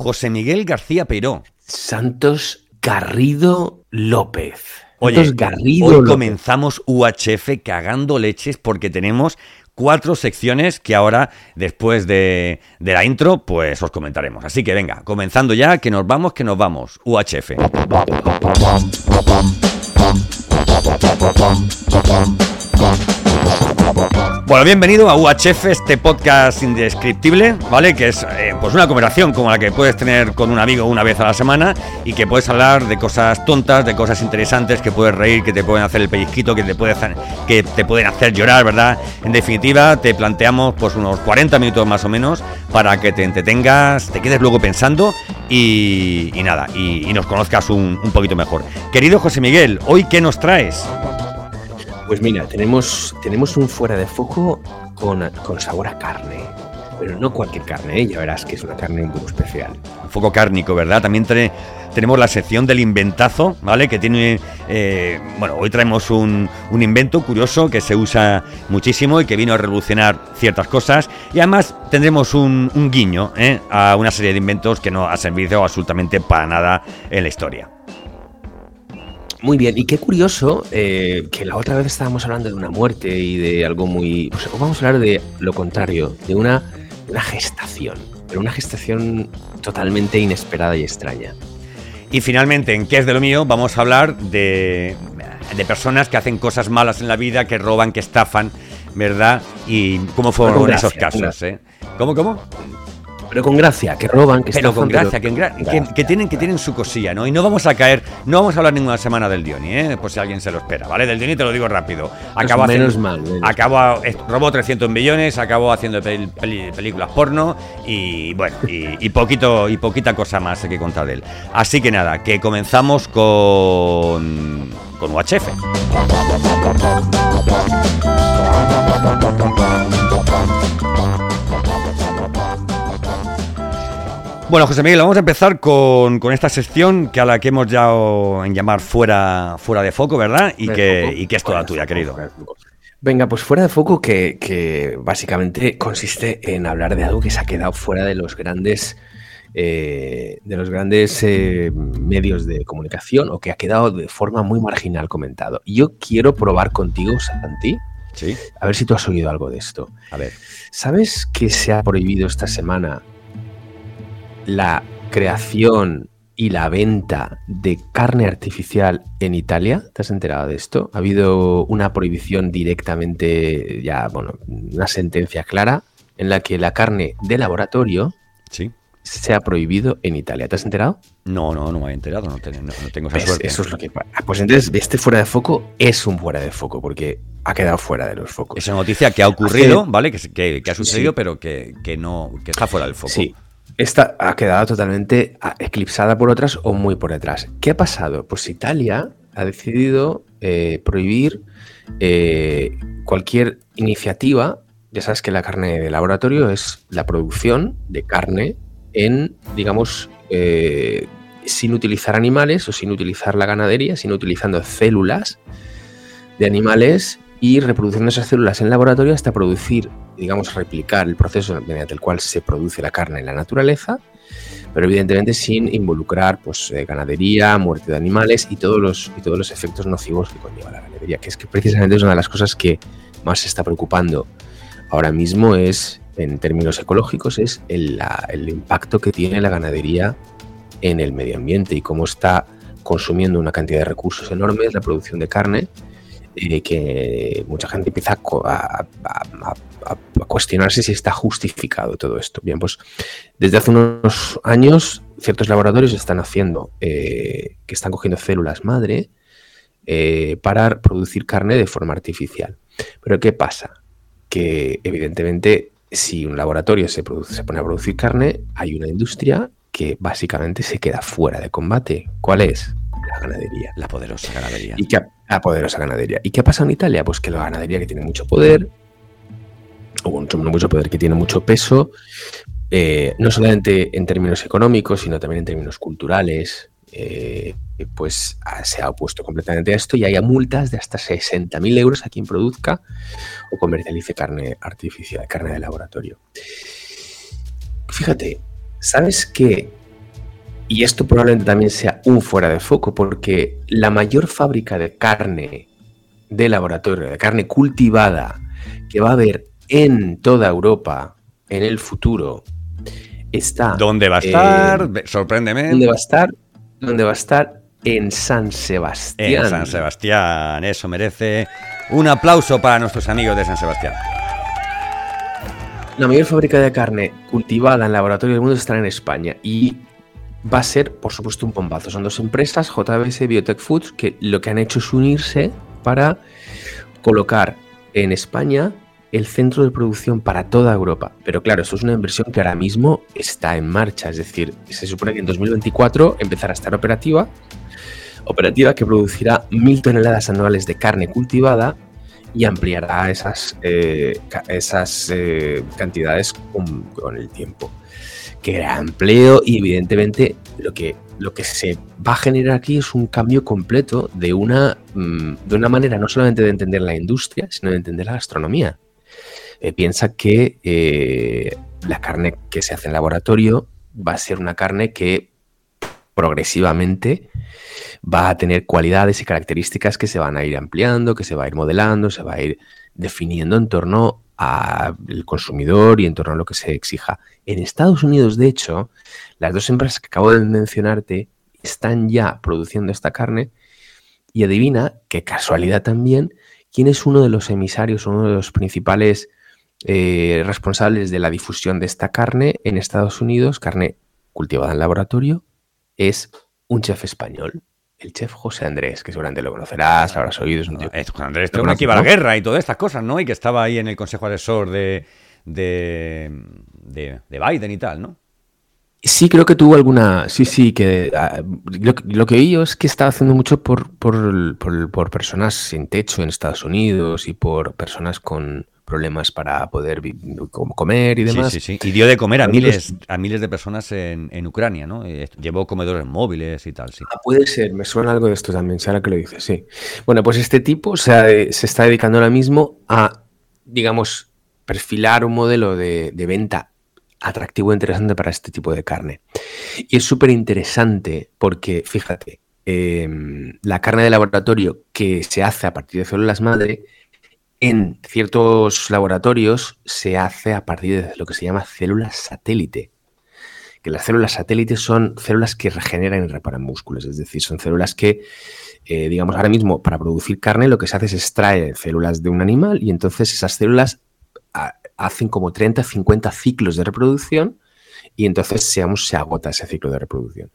José Miguel García Peiró. Santos Garrido López. Oye, hoy comenzamos UHF cagando leches porque tenemos cuatro secciones que ahora, después de, de, la intro, pues os comentaremos. Así que venga, comenzando ya, que nos vamos, que nos vamos. UHF. Bueno, bienvenido a UHF, este podcast indescriptible, ¿vale? Que es eh, pues una conversación como la que puedes tener con un amigo una vez a la semana y que puedes hablar de cosas tontas, de cosas interesantes, que puedes reír, que te pueden hacer el pellizquito, que te, puede hacer, que te pueden hacer llorar, ¿verdad? En definitiva, te planteamos pues unos 40 minutos más o menos para que te entretengas, te quedes luego pensando y, nada, y, nos conozcas un, un poquito mejor. Querido José Miguel, ¿hoy qué nos traes? Pues mira, tenemos, tenemos un fuera de foco con, con sabor a carne. Pero no cualquier carne, ¿eh? ya verás que es una carne un poco especial. Foco cárnico, ¿verdad? También tenemos la sección del inventazo, ¿vale? Que tiene. Eh, bueno, hoy traemos un, un, invento curioso que se usa muchísimo y que vino a revolucionar ciertas cosas. Y además tendremos un, un guiño ¿eh? a una serie de inventos que no ha servido absolutamente para nada en la historia. Muy bien, y qué curioso eh, que la otra vez estábamos hablando de una muerte y de algo muy... Pues vamos a hablar de lo contrario, de una, una gestación, pero una gestación totalmente inesperada y extraña. Y finalmente, en ¿Qué es de lo mío? Vamos a hablar de, de personas que hacen cosas malas en la vida, que roban, que estafan, ¿verdad? Y cómo fueron esos casos, ¿eh? ¿Cómo, cómo? Pero con gracia, que roban, que Pero con gracia, que, tienen, que tienen su cosilla, ¿no? Y no vamos a caer, no vamos a hablar ninguna semana del Dioni, ¿eh? Por si alguien se lo espera, ¿vale? Del Dioni te lo digo rápido. Acabó menos mal. Acabó, robó 300 millones, acabó haciendo películas porno y, bueno, y, poquito, y poquita cosa más hay que contar de él. Así que nada, que comenzamos con, con UHF. Bueno, José Miguel, vamos a empezar con, esta sección que a la que hemos ya en llamar fuera, fuera de foco, ¿verdad? Y, que, que, es toda tuya, querido. Venga, pues fuera de foco que, básicamente consiste en hablar de algo que se ha quedado fuera de los grandes, eh, de los grandes eh, medios de comunicación o que ha quedado de forma muy marginal comentado. Yo quiero probar contigo, Santi, ¿Sí? a ver si tú has oído algo de esto. A ver. ¿Sabes que se ha prohibido esta semana la creación y la venta de carne artificial en Italia. ¿Te has enterado de esto? Ha habido una prohibición directamente, ya, bueno, una sentencia clara en la que la carne de laboratorio sí. se ha prohibido en Italia. ¿Te has enterado? No, no, no me he enterado, no, tengo esa pues suerte. Eso es lo que pasa. Pues entonces, este fuera de foco es un fuera de foco, porque ha quedado fuera de los focos. Es una noticia que ha ocurrido, ¿vale? Que, ha sucedido, pero que, no, que está fuera del foco. Sí. Esta ha quedado totalmente ah, eclipsada por otras o muy por detrás. ¿Qué ha pasado? Pues Italia ha decidido eh, prohibir eh, cualquier iniciativa. Ya sabes que la carne de laboratorio es la producción de carne en, digamos, eh, sin utilizar animales o sin utilizar la ganadería, sino utilizando células de animales y reproduciendo esas células en laboratorio hasta producir digamos, replicar el proceso mediante el cual se produce la carne en la naturaleza, pero evidentemente sin involucrar pues, eh, ganadería, muerte de animales y todos, los, y todos los efectos nocivos que conlleva la ganadería, que es que precisamente es una de las cosas que más se está preocupando ahora mismo es, en términos ecológicos, es el, el impacto que tiene la ganadería en el medio ambiente y cómo está consumiendo una cantidad de recursos enormes la producción de carne eh, que mucha gente empieza a, cuestionarse si está justificado todo esto. Bien, pues desde hace unos años ciertos laboratorios están haciendo, eh, que están cogiendo células madre eh, para producir carne de forma artificial. Pero ¿qué pasa? Que evidentemente si un laboratorio se, produce, se pone a producir carne, hay una industria que básicamente se queda fuera de combate. ¿Cuál es? La ganadería. La poderosa ganadería. Y que, la poderosa ganadería. ¿Y qué pasa en Italia? Pues que la ganadería que tiene mucho poder, o mucho, mucho poder, que tiene mucho peso, eh, no solamente en términos económicos, sino también en términos culturales, eh, pues se ha opuesto completamente a esto y hay multas de hasta 60.000 euros a quien produzca o comercialice carne artificial, carne de laboratorio. Fíjate, ¿sabes que Y esto probablemente también sea un fuera de foco, porque la mayor fábrica de carne de laboratorio, de carne cultivada, que va a haber en toda Europa en el futuro, está. ¿Dónde va a estar? Sorpréndeme. ¿Dónde va a estar? ¿Dónde va a estar? En San Sebastián. En San Sebastián. Eso merece un aplauso para nuestros amigos de San Sebastián. La mayor fábrica de carne cultivada en laboratorio del mundo estará en España y va a ser, por supuesto, un bombazo. Son dos empresas, JBS y Biotech Foods, que lo que han hecho es unirse para colocar en España el centro de producción para toda Europa. Pero claro, esto es una inversión que ahora mismo está en marcha. Es decir, se supone que en 2024 empezará a estar operativa. Operativa que producirá mil toneladas anuales de carne cultivada y ampliará esas, eh, esas eh, cantidades con, el tiempo. Creará empleo y evidentemente lo que, lo que se va a generar aquí es un cambio completo de una, mm, de una manera no solamente de entender la industria, sino de entender la gastronomía. Eh, piensa que eh, la carne que se hace en laboratorio va a ser una carne que progresivamente va a tener cualidades y características que se van a ir ampliando, que se va a ir modelando, se va a ir definiendo en torno al consumidor y en torno a lo que se exija. En Estados Unidos, de hecho, las dos empresas que acabo de mencionarte están ya produciendo esta carne y adivina, qué casualidad también, quién es uno de los emisarios, uno de los principales eh, responsables de la difusión de esta carne en Estados Unidos, carne cultivada en laboratorio, es un chef español, el chef José Andrés, que seguramente lo conocerás, habrás oído. Es un tío, José Andrés, que aquí va la guerra y todas estas cosas, ¿no? Y que estaba ahí en el consejo asesor de, de, de, Biden y tal, ¿no? Sí, creo que tuvo alguna. Sí, sí, que ah, lo, que oí es que estaba haciendo mucho por, por, por, personas sin techo en Estados Unidos y por personas con, problemas para poder comer y demás. Sí, sí, sí. Y dio de comer a miles, a miles de personas en, Ucrania, ¿no? Eh, llevó comedores móviles y tal, sí. Ah, puede ser, me suena algo de esto también, ahora que lo dices, sí. Bueno, pues este tipo se, se está dedicando ahora mismo a, digamos, perfilar un modelo de, venta atractivo e interesante para este tipo de carne. Y es súper interesante porque, fíjate, em, la carne de laboratorio que se hace a partir de células madre en ciertos laboratorios se hace a partir de lo que se llama células satélite. Que las células satélite son células que regeneran y reparan músculos, es decir, son células que, eh, digamos, ahora mismo para producir carne lo que se hace es extraer células de un animal y entonces esas células ah, hacen como 30, 50 ciclos de reproducción y entonces se agota ese ciclo de reproducción.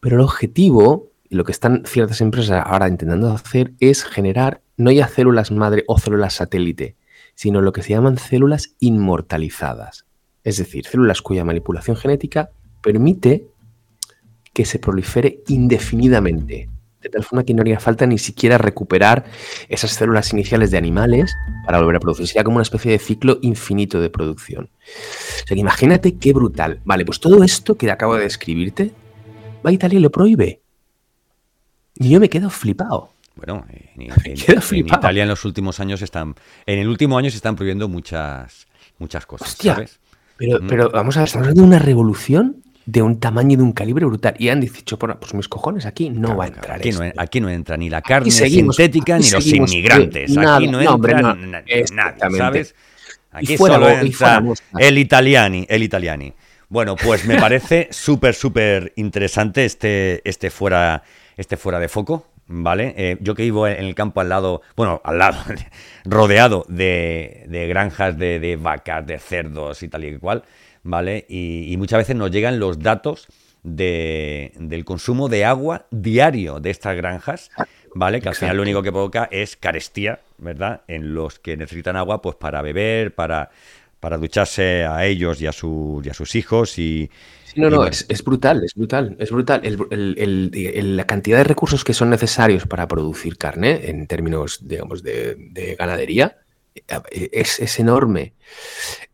Pero el objetivo, lo que están ciertas empresas ahora intentando hacer es generar no ya células madre o células satélite, sino lo que se llaman células inmortalizadas. Es decir, células cuya manipulación genética permite que se prolifere indefinidamente, de tal forma que no haría falta ni siquiera recuperar esas células iniciales de animales para volver a producir. Sería como una especie de ciclo infinito de producción. O sea, imagínate qué brutal. Vale, pues todo esto que acabo de describirte, va a Italia y lo prohíbe. Y yo me quedo flipado. Bueno, en, Italia en los últimos años están, en el último año se están prohibiendo muchas, muchas cosas. Pero, mm. pero vamos a ver, estamos hablando de una revolución de un tamaño y de un calibre brutal. Y han dicho, pues mis cojones, aquí no va a entrar. Aquí, no, aquí no entra ni la carne sintética ni los inmigrantes. aquí no, entra nadie, ¿sabes? Aquí solo entra el italiani, el italiani. Bueno, pues me parece súper, súper interesante este, este, fuera, este fuera de foco. ¿vale? Eh, yo que vivo en el campo al lado, bueno, al lado, rodeado de, granjas de, vacas, de cerdos y tal y cual, ¿vale? Y, muchas veces nos llegan los datos del consumo de agua diario de estas granjas, ¿vale? Que al final lo único que provoca es carestía, ¿verdad? En los que necesitan agua, pues para beber, para, para ducharse a ellos y a, y a sus hijos y, no, no, es, brutal, es brutal, es brutal. la cantidad de recursos que son necesarios para producir carne en términos, digamos, de, ganadería eh, es, enorme.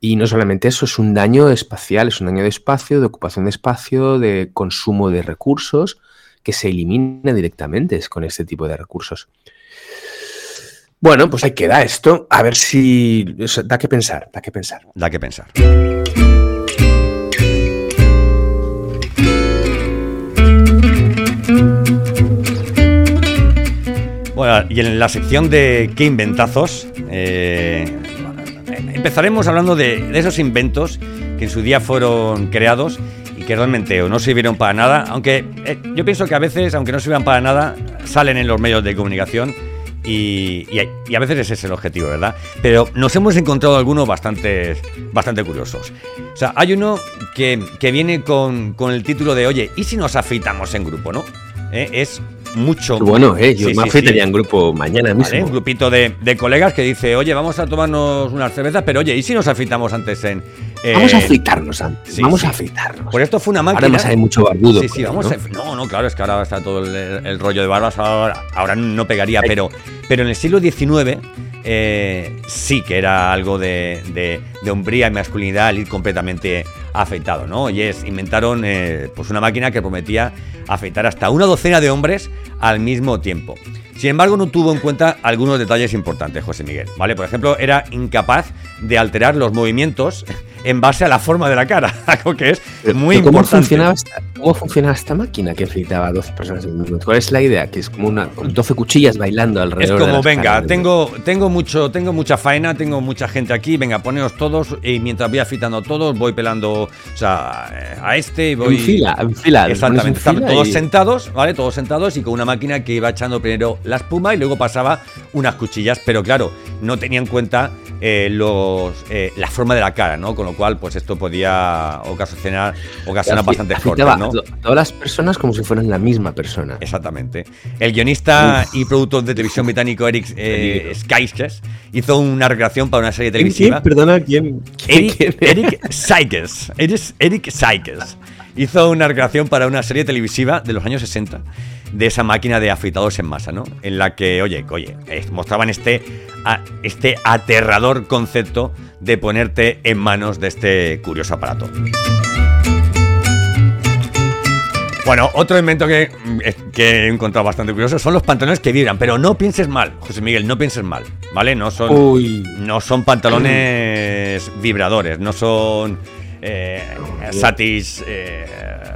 Y no solamente eso, es un daño espacial, es un daño de espacio, de ocupación de espacio, de consumo de recursos que se elimina directamente con este tipo de recursos. Bueno, pues ahí queda esto. A ver si. Da que pensar, da que pensar. Da que pensar. Y en la sección de ¿Qué inventazos? Eh, empezaremos hablando de, esos inventos que en su día fueron creados y que realmente o no sirvieron para nada, aunque eh, yo pienso que a veces, aunque no sirvan para nada, salen en los medios de comunicación y, a veces ese es el objetivo, ¿verdad? Pero nos hemos encontrado algunos bastante, bastante curiosos. O sea, hay uno que, viene con, con, el título de, oye, ¿y si nos afeitamos en grupo, no? Eh, es mucho. Bueno, eh, yo me afeitaría en grupo mañana mismo. Un grupito de, colegas que dice, oye, vamos a tomarnos unas cervezas, pero oye, ¿y si nos afeitamos antes en. vamos a afeitarnos antes. vamos a afeitarnos. Por esto fue una máquina. Ahora hay mucho barbudo. Sí, sí, vamos ¿no? A, no, no, claro, es que ahora está todo el, rollo de barbas, ahora, ahora no pegaría, pero, pero en el siglo XIX. Eh, sí que era algo de, de, hombría y masculinidad ir completamente afeitado, ¿no? Y es, inventaron eh, pues una máquina que prometía afeitar hasta una docena de hombres al mismo tiempo. Sin embargo, no tuvo en cuenta algunos detalles importantes, José Miguel. ¿vale? Por ejemplo, era incapaz de alterar los movimientos en base a la forma de la cara, algo que es muy ¿cómo importante. Funcionaba esta, ¿Cómo funcionaba esta máquina que afeitaba a 12 personas en minuto? ¿Cuál es la idea? Que es como una 12 cuchillas bailando alrededor. Es como, venga, tengo, tengo, mucho, tengo mucha faena, tengo mucha gente aquí, venga, poneos todos y mientras voy afeitando todos, voy pelando o sea, a este y voy... En fila, en fila. Exactamente, todos sentados, ¿vale? Todos sentados y con una máquina que iba echando primero la espuma y luego pasaba unas cuchillas, pero claro, no tenía en cuenta eh, los, eh, la forma de la cara, ¿no? Con lo cual, pues esto podía ocasionar, ocasionar bastante cortes, ¿no? Todas las personas como si fueran la misma persona. Exactamente. El guionista y productor de televisión británico Eric eh, hizo una recreación para una serie televisiva. Perdona, ¿quién? Eric, Eric Sykes. Eric Sykes. Hizo una recreación para una serie televisiva de los años 60 de esa máquina de afeitados en masa, ¿no? En la que, oye, oye, mostraban este, este aterrador concepto de ponerte en manos de este curioso aparato. Bueno, otro invento que, que, he encontrado bastante curioso son los pantalones que vibran, pero no pienses mal, José Miguel, no pienses mal, ¿vale? No son, no son pantalones vibradores, no son eh, satis, eh,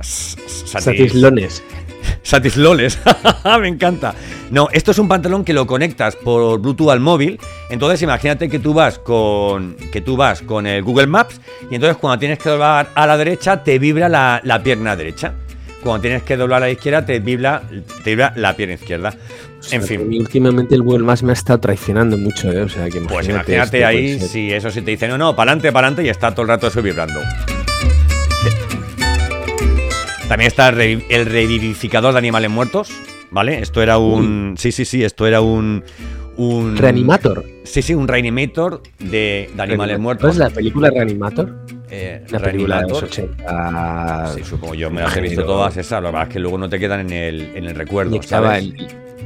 satis, lones. Satisloles, me encanta. No, esto es un pantalón que lo conectas por Bluetooth al móvil. Entonces imagínate que tú vas con que tú vas con el Google Maps y entonces cuando tienes que doblar a la derecha te vibra la, pierna derecha. Cuando tienes que doblar a la izquierda te vibra, te vibra la pierna izquierda. en fin. Últimamente el Google Maps me ha estado traicionando mucho, ¿eh? O sea, que pues imagínate ahí, si eso sí te dice, no, no, para adelante, para adelante y está todo el rato eso vibrando. También está el, revivificador de animales muertos, ¿vale? Esto era un... Sí, sí, sí, esto era un... Un, Reanimator. Sí, sí, un Reanimator de, animales muertos. ¿Es la película Reanimator? Eh, la película de los 80. Sí, supongo yo, me las he visto todas esas. La verdad es que luego no te quedan en el, en el recuerdo. Inyectaba, el,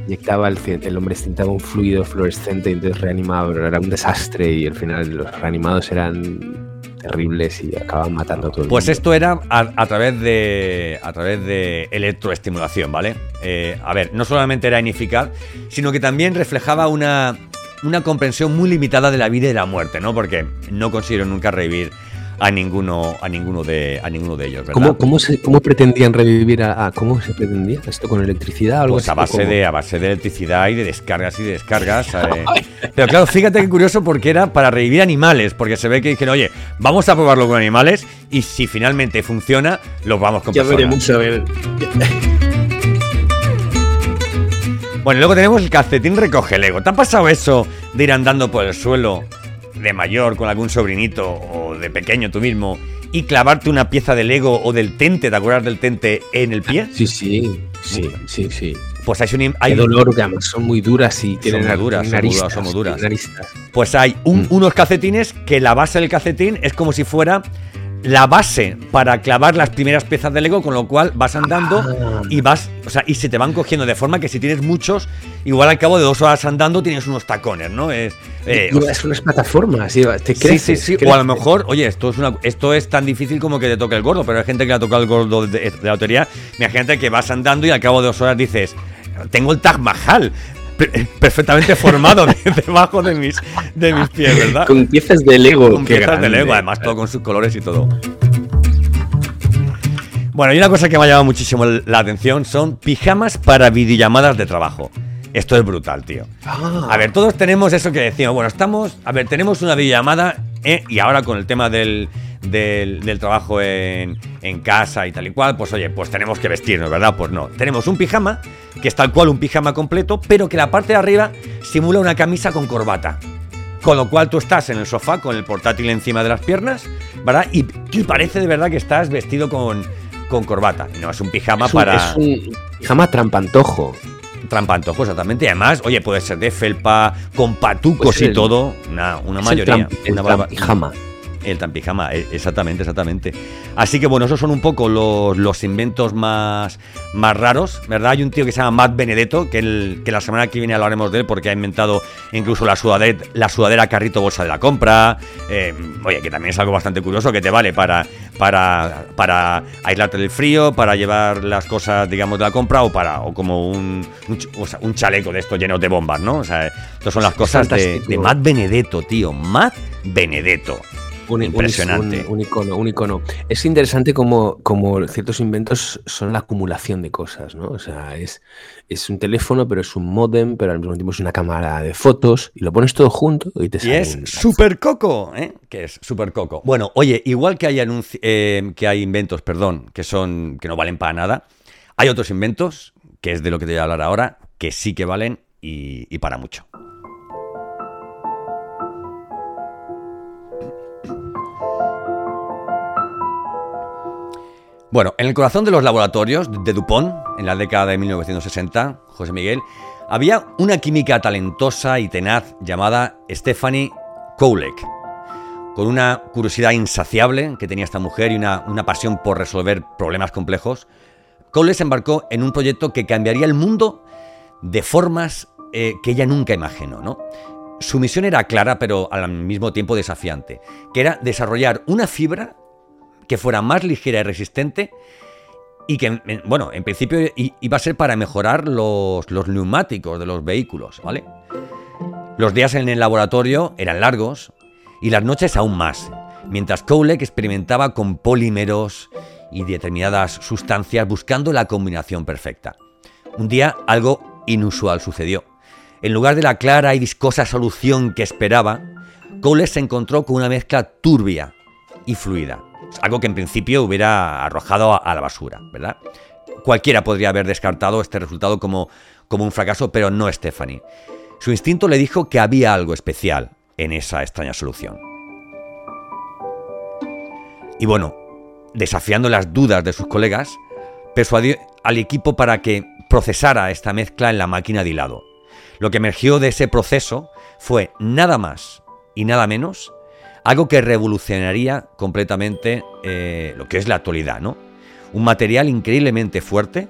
el, el, hombre estintaba un fluido fluorescente y entonces reanimaba, pero era un desastre y al final los reanimados eran terribles y acaban matando a todo el Pues esto era a, través de a través de electroestimulación, ¿vale? Eh, a ver, no solamente era ineficaz, sino que también reflejaba una, una comprensión muy limitada de la vida y de la muerte, ¿no? Porque no consiguieron nunca revivir a ninguno, a ninguno de, a ninguno de ellos. ¿verdad? ¿Cómo, cómo, pretendían revivir a, cómo se pretendía esto con electricidad? Algo pues a base de a base de electricidad y de descargas y de descargas. Eh. Pero claro, fíjate qué curioso porque era para revivir animales, porque se ve que dijeron, oye, vamos a probarlo con animales y si finalmente funciona, los vamos con ya veremos a ver. Bueno, luego tenemos el calcetín recoge Lego. ¿Te ha pasado eso de ir andando por el suelo de mayor con algún sobrinito o de pequeño tú mismo y clavarte una pieza de Lego o del tente, ¿te acuerdas del tente en el pie? Sí, sí, sí, sí, sí. Pues hay un hay dolor que además son muy duras y tienen son duras, son, muy duras. Pues hay mm. unos calcetines que la base del calcetín es como si fuera la base para clavar las primeras piezas de Lego, con lo cual vas andando ah. y vas, o sea, y se te van cogiendo de forma que si tienes muchos, igual al cabo de dos horas andando tienes unos tacones, ¿no? Es, eh, es unas plataformas, te crees, sí, sí, sí. O a lo mejor, oye, esto es una, esto es tan difícil como que te toque el gordo, pero hay gente que le ha tocado el gordo de, la lotería. Imagínate que vas andando y al cabo de dos horas dices, tengo el Taj Mahal, perfectamente formado debajo de mis, de mis pies, ¿verdad? Con piezas de Lego. Con piezas de Lego, además todo con sus colores y todo. Bueno, y una cosa que me ha llamado muchísimo la atención son pijamas para videollamadas de trabajo. Esto es brutal, tío. Ah. A ver, todos tenemos eso que decimos. Bueno, estamos. A ver, tenemos una videollamada eh, y ahora con el tema del, del, trabajo en, en, casa y tal y cual, pues oye, pues tenemos que vestirnos, ¿verdad? Pues no. Tenemos un pijama, que es tal cual un pijama completo, pero que la parte de arriba simula una camisa con corbata. Con lo cual tú estás en el sofá con el portátil encima de las piernas, ¿verdad? Y, parece de verdad que estás vestido con, con corbata. No, es un pijama para. Es un pijama trampantojo. Trampantojo, exactamente. Y además, oye, puede ser de felpa, con patucos y todo. Una, una mayoría. Una pijama. El tampijama, e, exactamente, exactamente. Así que bueno, esos son un poco los, los inventos más, más raros, ¿verdad? Hay un tío que se llama Matt Benedetto, que, el, que la semana que viene hablaremos de él porque ha inventado incluso la sudadera, la sudadera carrito bolsa de la compra. Eh, oye, que también es algo bastante curioso que te vale para, para, para aislarte del frío, para llevar las cosas, digamos, de la compra o para o como un, un, chaleco de estos llenos de bombas, ¿no? O sea, estas son las cosas de, de Matt Benedetto, tío. Matt Benedetto. Un, Impresionante. Un, icono, un icono. Es interesante como, como ciertos inventos son la acumulación de cosas, ¿no? O sea, es, es un teléfono, pero es un modem, pero al mismo tiempo es una cámara de fotos y lo pones todo junto y te sale. Y es super coco, ¿eh? Que es super coco. Bueno, oye, igual que hay, eh, que hay inventos, perdón, que son que no valen para nada, hay otros inventos, que es de lo que te voy a hablar ahora, que sí que valen y para mucho. Bueno, en el corazón de los laboratorios de Dupont, en la década de 1960, José Miguel, había una química talentosa y tenaz llamada Stephanie Koulek, con una curiosidad insaciable que tenía esta mujer y una, pasión por resolver problemas complejos. Koulek se embarcó en un proyecto que cambiaría el mundo de formas eh, que ella nunca imaginó, ¿no? Su misión era clara, pero al mismo tiempo desafiante, que era desarrollar una fibra que fuera más ligera y resistente y que, bueno, en principio iba a ser para mejorar los, los neumáticos de los vehículos, ¿vale? Los días en el laboratorio eran largos y las noches aún más, mientras Kowlek experimentaba con polímeros y determinadas sustancias buscando la combinación perfecta. Un día algo inusual sucedió. En lugar de la clara y viscosa solución que esperaba, Cowley se encontró con una mezcla turbia y fluida. Algo que en principio hubiera arrojado a la basura, ¿verdad? Cualquiera podría haber descartado este resultado como, como un fracaso, pero no Stephanie. Su instinto le dijo que había algo especial en esa extraña solución. Y bueno, desafiando las dudas de sus colegas, persuadió al equipo para que procesara esta mezcla en la máquina de hilado. Lo que emergió de ese proceso fue nada más y nada menos algo que revolucionaría completamente eh, lo que es la actualidad, ¿no? Un material increíblemente fuerte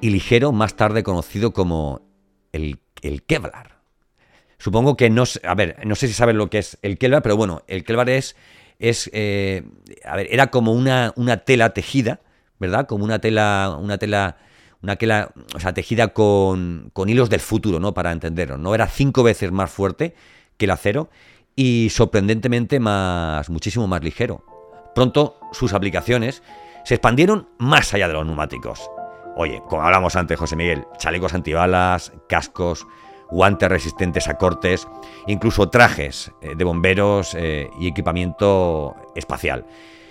y ligero, más tarde conocido como el, Kevlar. Supongo que no a ver, no sé si saben lo que es el Kevlar, pero bueno, el Kevlar es, es eh, a ver, era como una, una tela tejida, ¿verdad? Como una tela, una tela, una tela, o sea, tejida con, con hilos del futuro, ¿no? Para entenderlo, ¿no? Era cinco veces más fuerte que el acero y sorprendentemente más, muchísimo más ligero. Pronto sus aplicaciones se expandieron más allá de los neumáticos. Oye, como hablamos antes, José Miguel, chalecos antibalas, cascos, guantes resistentes a cortes, incluso trajes eh, de bomberos eh, y equipamiento espacial.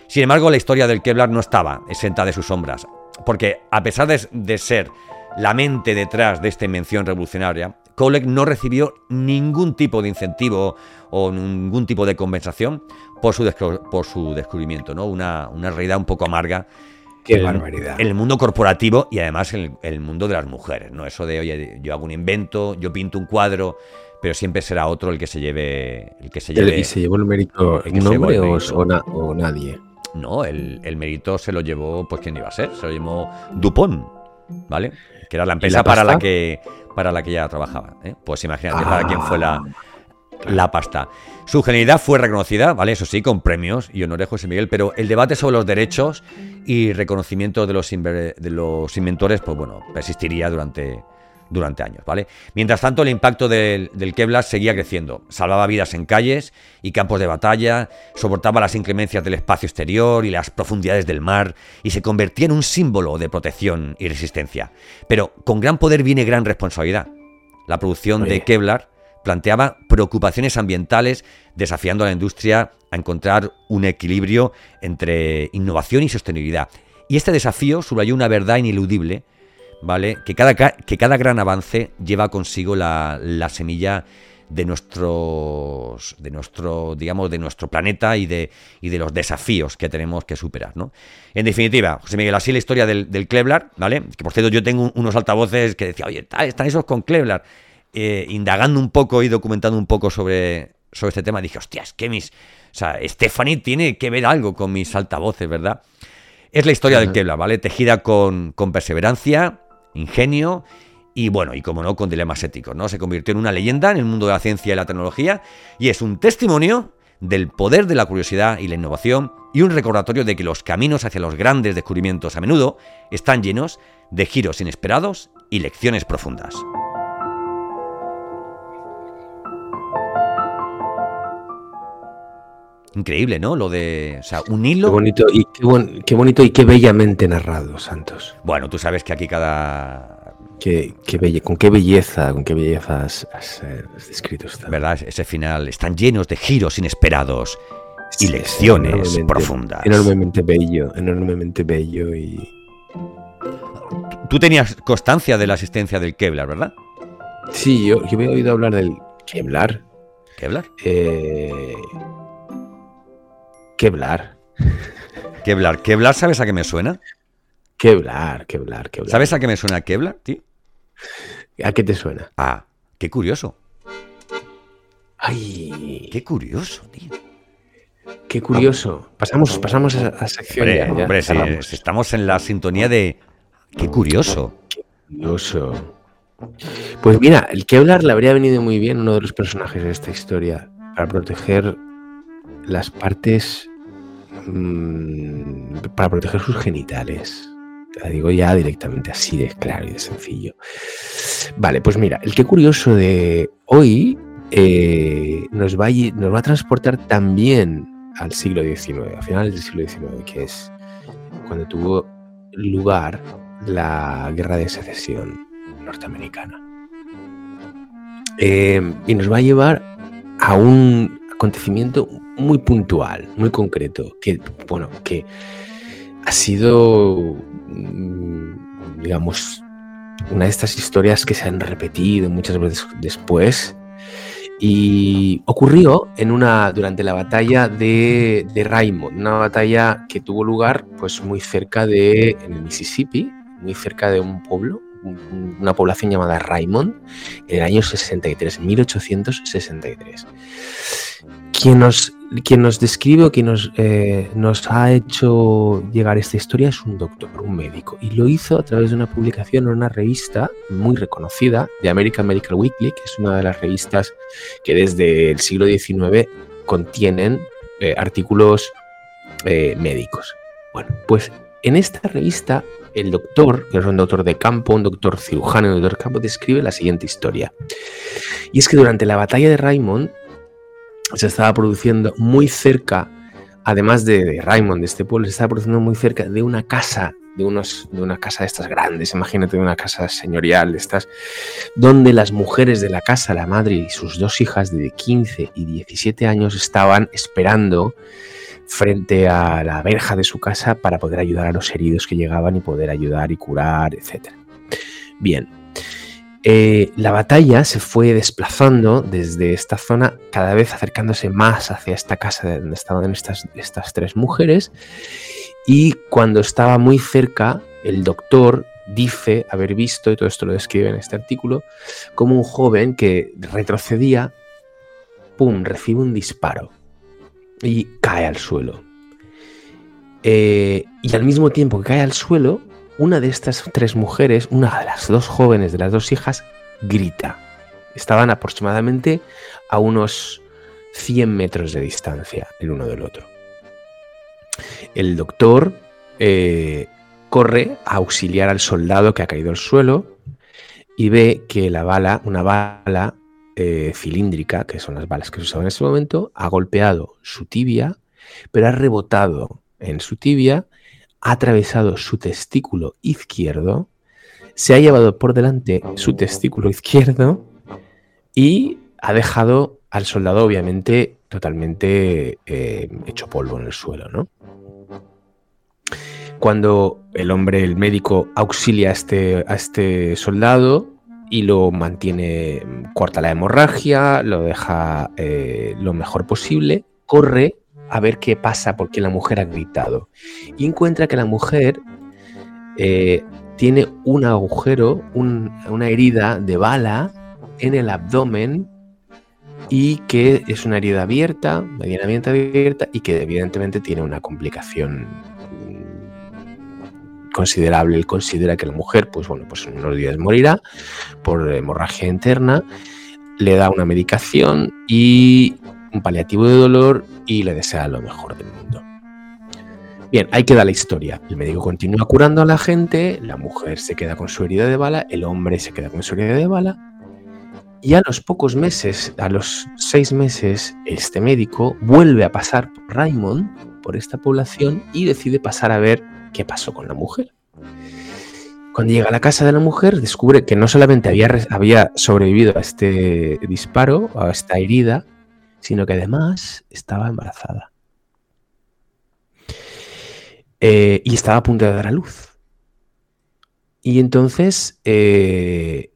Sin embargo, la historia del Kevlar no estaba exenta de sus sombras, porque a pesar de, de ser la mente detrás de esta invención revolucionaria, Kolek no recibió ningún tipo de incentivo o ningún tipo de compensación por su, por su descubrimiento, ¿no? Una, realidad un poco amarga. Qué barbaridad. En el mundo corporativo y además en el, mundo de las mujeres, ¿no? Eso de, oye, yo hago un invento, yo pinto un cuadro, pero siempre será otro el que se lleve. El que se lleve ¿Y se llevó el mérito un hombre o, nadie? No, el, el, mérito se lo llevó, pues quién iba a ser, se lo llevó Dupont, ¿vale? Que era la empresa para la que para la que ella trabajaba. ¿eh? Pues imagínate para quién fue la, la pasta. Su genialidad fue reconocida, ¿vale? Eso sí, con premios y honores José Miguel, pero el debate sobre los derechos y reconocimiento de los, de los inventores, pues bueno, persistiría durante, durante años, ¿vale? Mientras tanto, el impacto del, del, Kevlar seguía creciendo. Salvaba vidas en calles y campos de batalla, soportaba las inclemencias del espacio exterior y las profundidades del mar, y se convertía en un símbolo de protección y resistencia. Pero con gran poder viene gran responsabilidad. la producción Oye. de Kevlar planteaba preocupaciones ambientales, desafiando a la industria a encontrar un equilibrio entre innovación y sostenibilidad. Y este desafío subrayó una verdad ineludible, ¿vale? Que cada, ca- que cada gran avance lleva consigo la, la semilla de nuestros de nuestro digamos de nuestro planeta y de y de los desafíos que tenemos que superar ¿no? en definitiva José Miguel así la historia del, del Kevlar vale que por cierto yo tengo un- unos altavoces que decía oye están esos con Kevlar Eh, indagando un poco y documentando un poco sobre sobre este tema dije hostias que mis o sea Stephanie tiene que ver algo con mis altavoces verdad es la historia del. Kevlar vale tejida con con perseverancia ingenio y bueno, y como no, con dilemas éticos, ¿no? Se convirtió en una leyenda en el mundo de la ciencia y la tecnología y es un testimonio del poder de la curiosidad y la innovación y un recordatorio de que los caminos hacia los grandes descubrimientos a menudo están llenos de giros inesperados y lecciones profundas. Increíble, ¿no? Lo de, o sea, un Qué hilo. bonito y qué, bon- qué bonito y qué bellamente narrado, Santos. Bueno, tú sabes que aquí cada Qué, qué belle- con qué belleza, con qué belleza has, has, eh, has descrito esto. ¿verdad? Ese final están llenos de giros inesperados y Sí, lecciones enormemente- profundas. Enormemente bello, enormemente bello y... Tú tenías constancia de la existencia del Kevlar, ¿verdad? Sí, yo, yo había oído hablar del Kevlar. Kevlar. Eh... Kevlar. Kevlar. Kevlar, ¿sabes a qué me suena? Kevlar, Kevlar, Kevlar. ¿Sabes a qué me suena Kevlar, tío? ¿A qué te suena? Ah, qué curioso. Ay, Qué curioso, tío. qué curioso. Pasamos, pasamos a a sección Hombre, ya, ya hombre, sí, estamos en la sintonía de. Qué curioso. Curioso. Pues mira, el Kevlar le habría venido muy bien uno de los personajes de esta historia para proteger las partes. mm, para proteger sus genitales. La digo ya directamente así de claro y de sencillo. Vale, pues mira, el qué curioso de hoy eh, nos, va a, transportar también al siglo XIX, a finales del siglo XIX, que es cuando tuvo lugar la guerra de secesión norteamericana. Eh, y nos va a llevar a un acontecimiento muy puntual, muy concreto, que, bueno, que ha sido, mm, digamos, una de estas historias que se han repetido muchas veces después. Y ocurrió en una, durante la batalla de, de Raymond, una batalla que tuvo lugar pues muy cerca de, en el Mississippi, muy cerca de un pueblo, un- una población llamada Raymond, en el año 63, 1863. Quien nos, quien nos describe o quien nos, eh, nos ha hecho llegar esta historia es un doctor, un médico, y lo hizo a través de una publicación en una revista muy reconocida, de American Medical Weekly, que es una de las revistas que desde el siglo XIX contienen eh, artículos eh, médicos. Bueno, pues en esta revista el doctor, que es un doctor de campo, un doctor cirujano, un doctor campo, describe la siguiente historia. Y es que durante la batalla de Raymond se estaba produciendo muy cerca, además de, Raymond, de este pueblo, se estaba produciendo muy cerca de una casa, de, unos, de una casa de estas grandes, imagínate, de una casa señorial de estas, donde las mujeres de la casa, la madre y sus dos hijas de 15 y 17 años estaban esperando frente a la verja de su casa para poder ayudar a los heridos que llegaban y poder ayudar y curar, etc. Bien, eh, la batalla se fue desplazando desde esta zona, cada vez acercándose más hacia esta casa de donde estaban estas, estas tres mujeres, y cuando estaba muy cerca, el doctor dice haber visto, y todo esto lo describe en este artículo, como un joven que retrocedía, ¡pum!, recibe un disparo y cae al suelo. Eh, y al mismo tiempo que cae al suelo, una de estas tres mujeres, una de las dos jóvenes de las dos hijas, grita. Estaban aproximadamente a unos 100 metros de distancia el uno del otro. El doctor eh, corre a auxiliar al soldado que ha caído al suelo y ve que la bala, una bala eh, cilíndrica, que son las balas que se usaban en ese momento, ha golpeado su tibia, pero ha rebotado en su tibia, ha atravesado su testículo izquierdo, se ha llevado por delante su testículo izquierdo y ha dejado al soldado obviamente totalmente eh, hecho polvo en el suelo. Cuando el hombre, el médico, auxilia a este, a este soldado y lo mantiene, corta la hemorragia, lo deja eh, lo mejor posible, corre a ver qué pasa porque la mujer ha gritado y encuentra que la mujer eh, tiene un agujero, una herida de bala en el abdomen y que es una herida abierta, medianamente abierta y que evidentemente tiene una complicación considerable. Él considera que la mujer, pues bueno, pues en unos días morirá por hemorragia interna, le da una medicación y un paliativo de dolor y le desea lo mejor del mundo. Bien, ahí queda la historia. El médico continúa curando a la gente, la mujer se queda con su herida de bala, el hombre se queda con su herida de bala. Y a los pocos meses, a los seis meses, este médico vuelve a pasar por Raymond, por esta población, y decide pasar a ver qué pasó con la mujer. Cuando llega a la casa de la mujer, descubre que no solamente había, había sobrevivido a este disparo, a esta herida, sino que además estaba embarazada. Eh, y estaba a punto de dar a luz. Y entonces eh,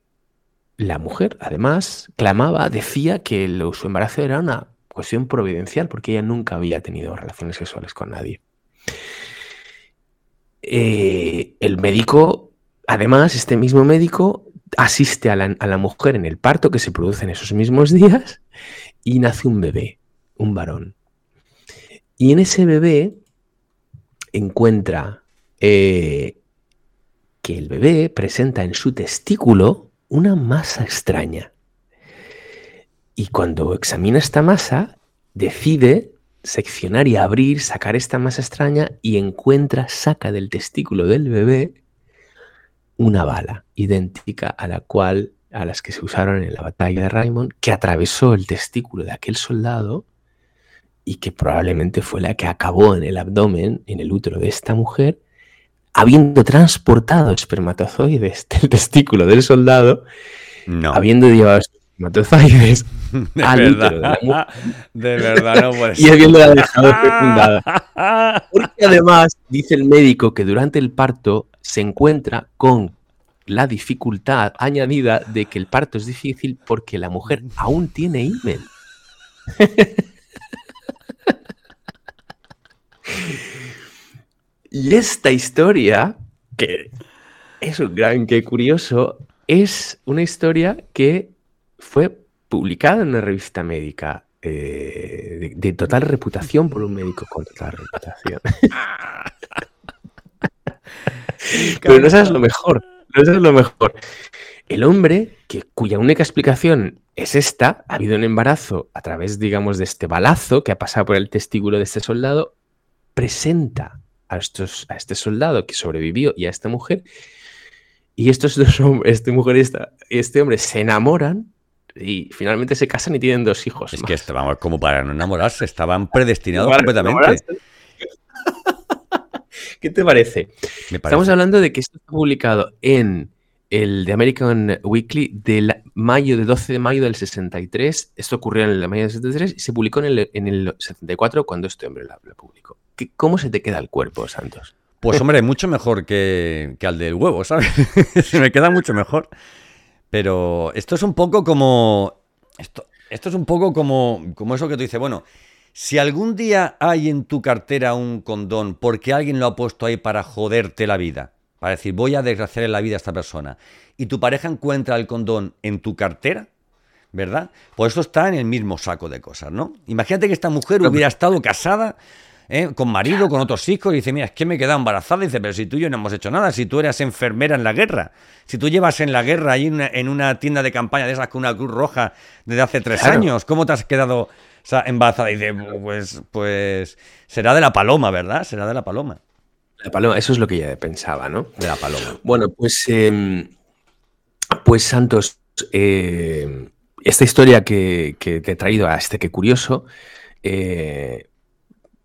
la mujer, además, clamaba, decía que su embarazo era una cuestión providencial, porque ella nunca había tenido relaciones sexuales con nadie. Eh, el médico, además, este mismo médico asiste a la, mujer en el parto que se produce en esos mismos días y nace un bebé, un varón. Y en ese bebé encuentra eh, que el bebé presenta en su testículo una masa extraña. Y cuando examina esta masa, decide seccionar y abrir, sacar esta masa extraña y encuentra, saca del testículo del bebé una bala idéntica a la cual a las que se usaron en la batalla de Raymond, que atravesó el testículo de aquel soldado y que probablemente fue la que acabó en el abdomen, en el útero de esta mujer, habiendo transportado espermatozoides del testículo del soldado, no. habiendo llevado espermatozoides al útero de la mujer. De verdad, no puede Y habiéndola dejado fecundada. Porque además dice el médico que durante el parto se encuentra con la dificultad añadida de que el parto es difícil porque la mujer aún tiene himen. y esta historia, que es un gran que curioso, es una historia que fue publicada en una revista médica eh, de, total reputación por un médico con total reputación. Pero no sabes lo mejor. Eso es lo mejor. El hombre, que, cuya única explicación es esta, ha habido un embarazo a través, digamos, de este balazo que ha pasado por el testículo de este soldado, presenta a, estos, a este soldado que sobrevivió y a esta mujer, y estos dos hombres, este mujer y, este hombre se enamoran y finalmente se casan y tienen dos hijos. Es que estaban como para no enamorarse, estaban predestinados completamente. ¿Qué te parece? Estamos hablando de que esto está publicado en el The American Weekly del mayo, de 12 de mayo del 63. Esto ocurrió en el mayo del 63 y se publicó en el, 74 cuando este hombre lo, publicó. ¿Cómo se te queda el cuerpo, Santos? Pues hombre, mucho mejor que, al del huevo, ¿sabes? se me queda mucho mejor. Pero esto es un poco como... Esto, esto es un poco como, como eso que tú dices, bueno, si algún día hay en tu cartera un condón porque alguien lo ha puesto ahí para joderte la vida, para decir voy a desgraciarle la vida a esta persona, y tu pareja encuentra el condón en tu cartera, ¿verdad? Pues eso está en el mismo saco de cosas, ¿no? Imagínate que esta mujer hubiera estado casada ¿eh? con marido, con otros hijos, y dice, mira, es que me he quedado embarazada. Y dice, pero si tú y yo no hemos hecho nada, si tú eras enfermera en la guerra, si tú llevas en la guerra ahí en una, tienda de campaña de esas con una cruz roja desde hace tres años, ¿cómo te has quedado sea, embarazada. Y dice, pues, pues será de la paloma, ¿verdad? Será de la paloma. La paloma, eso es lo que ella pensaba, ¿no? De la paloma. Bueno, pues, em, pues Santos, eh, esta historia que, te he traído a este que curioso, eh,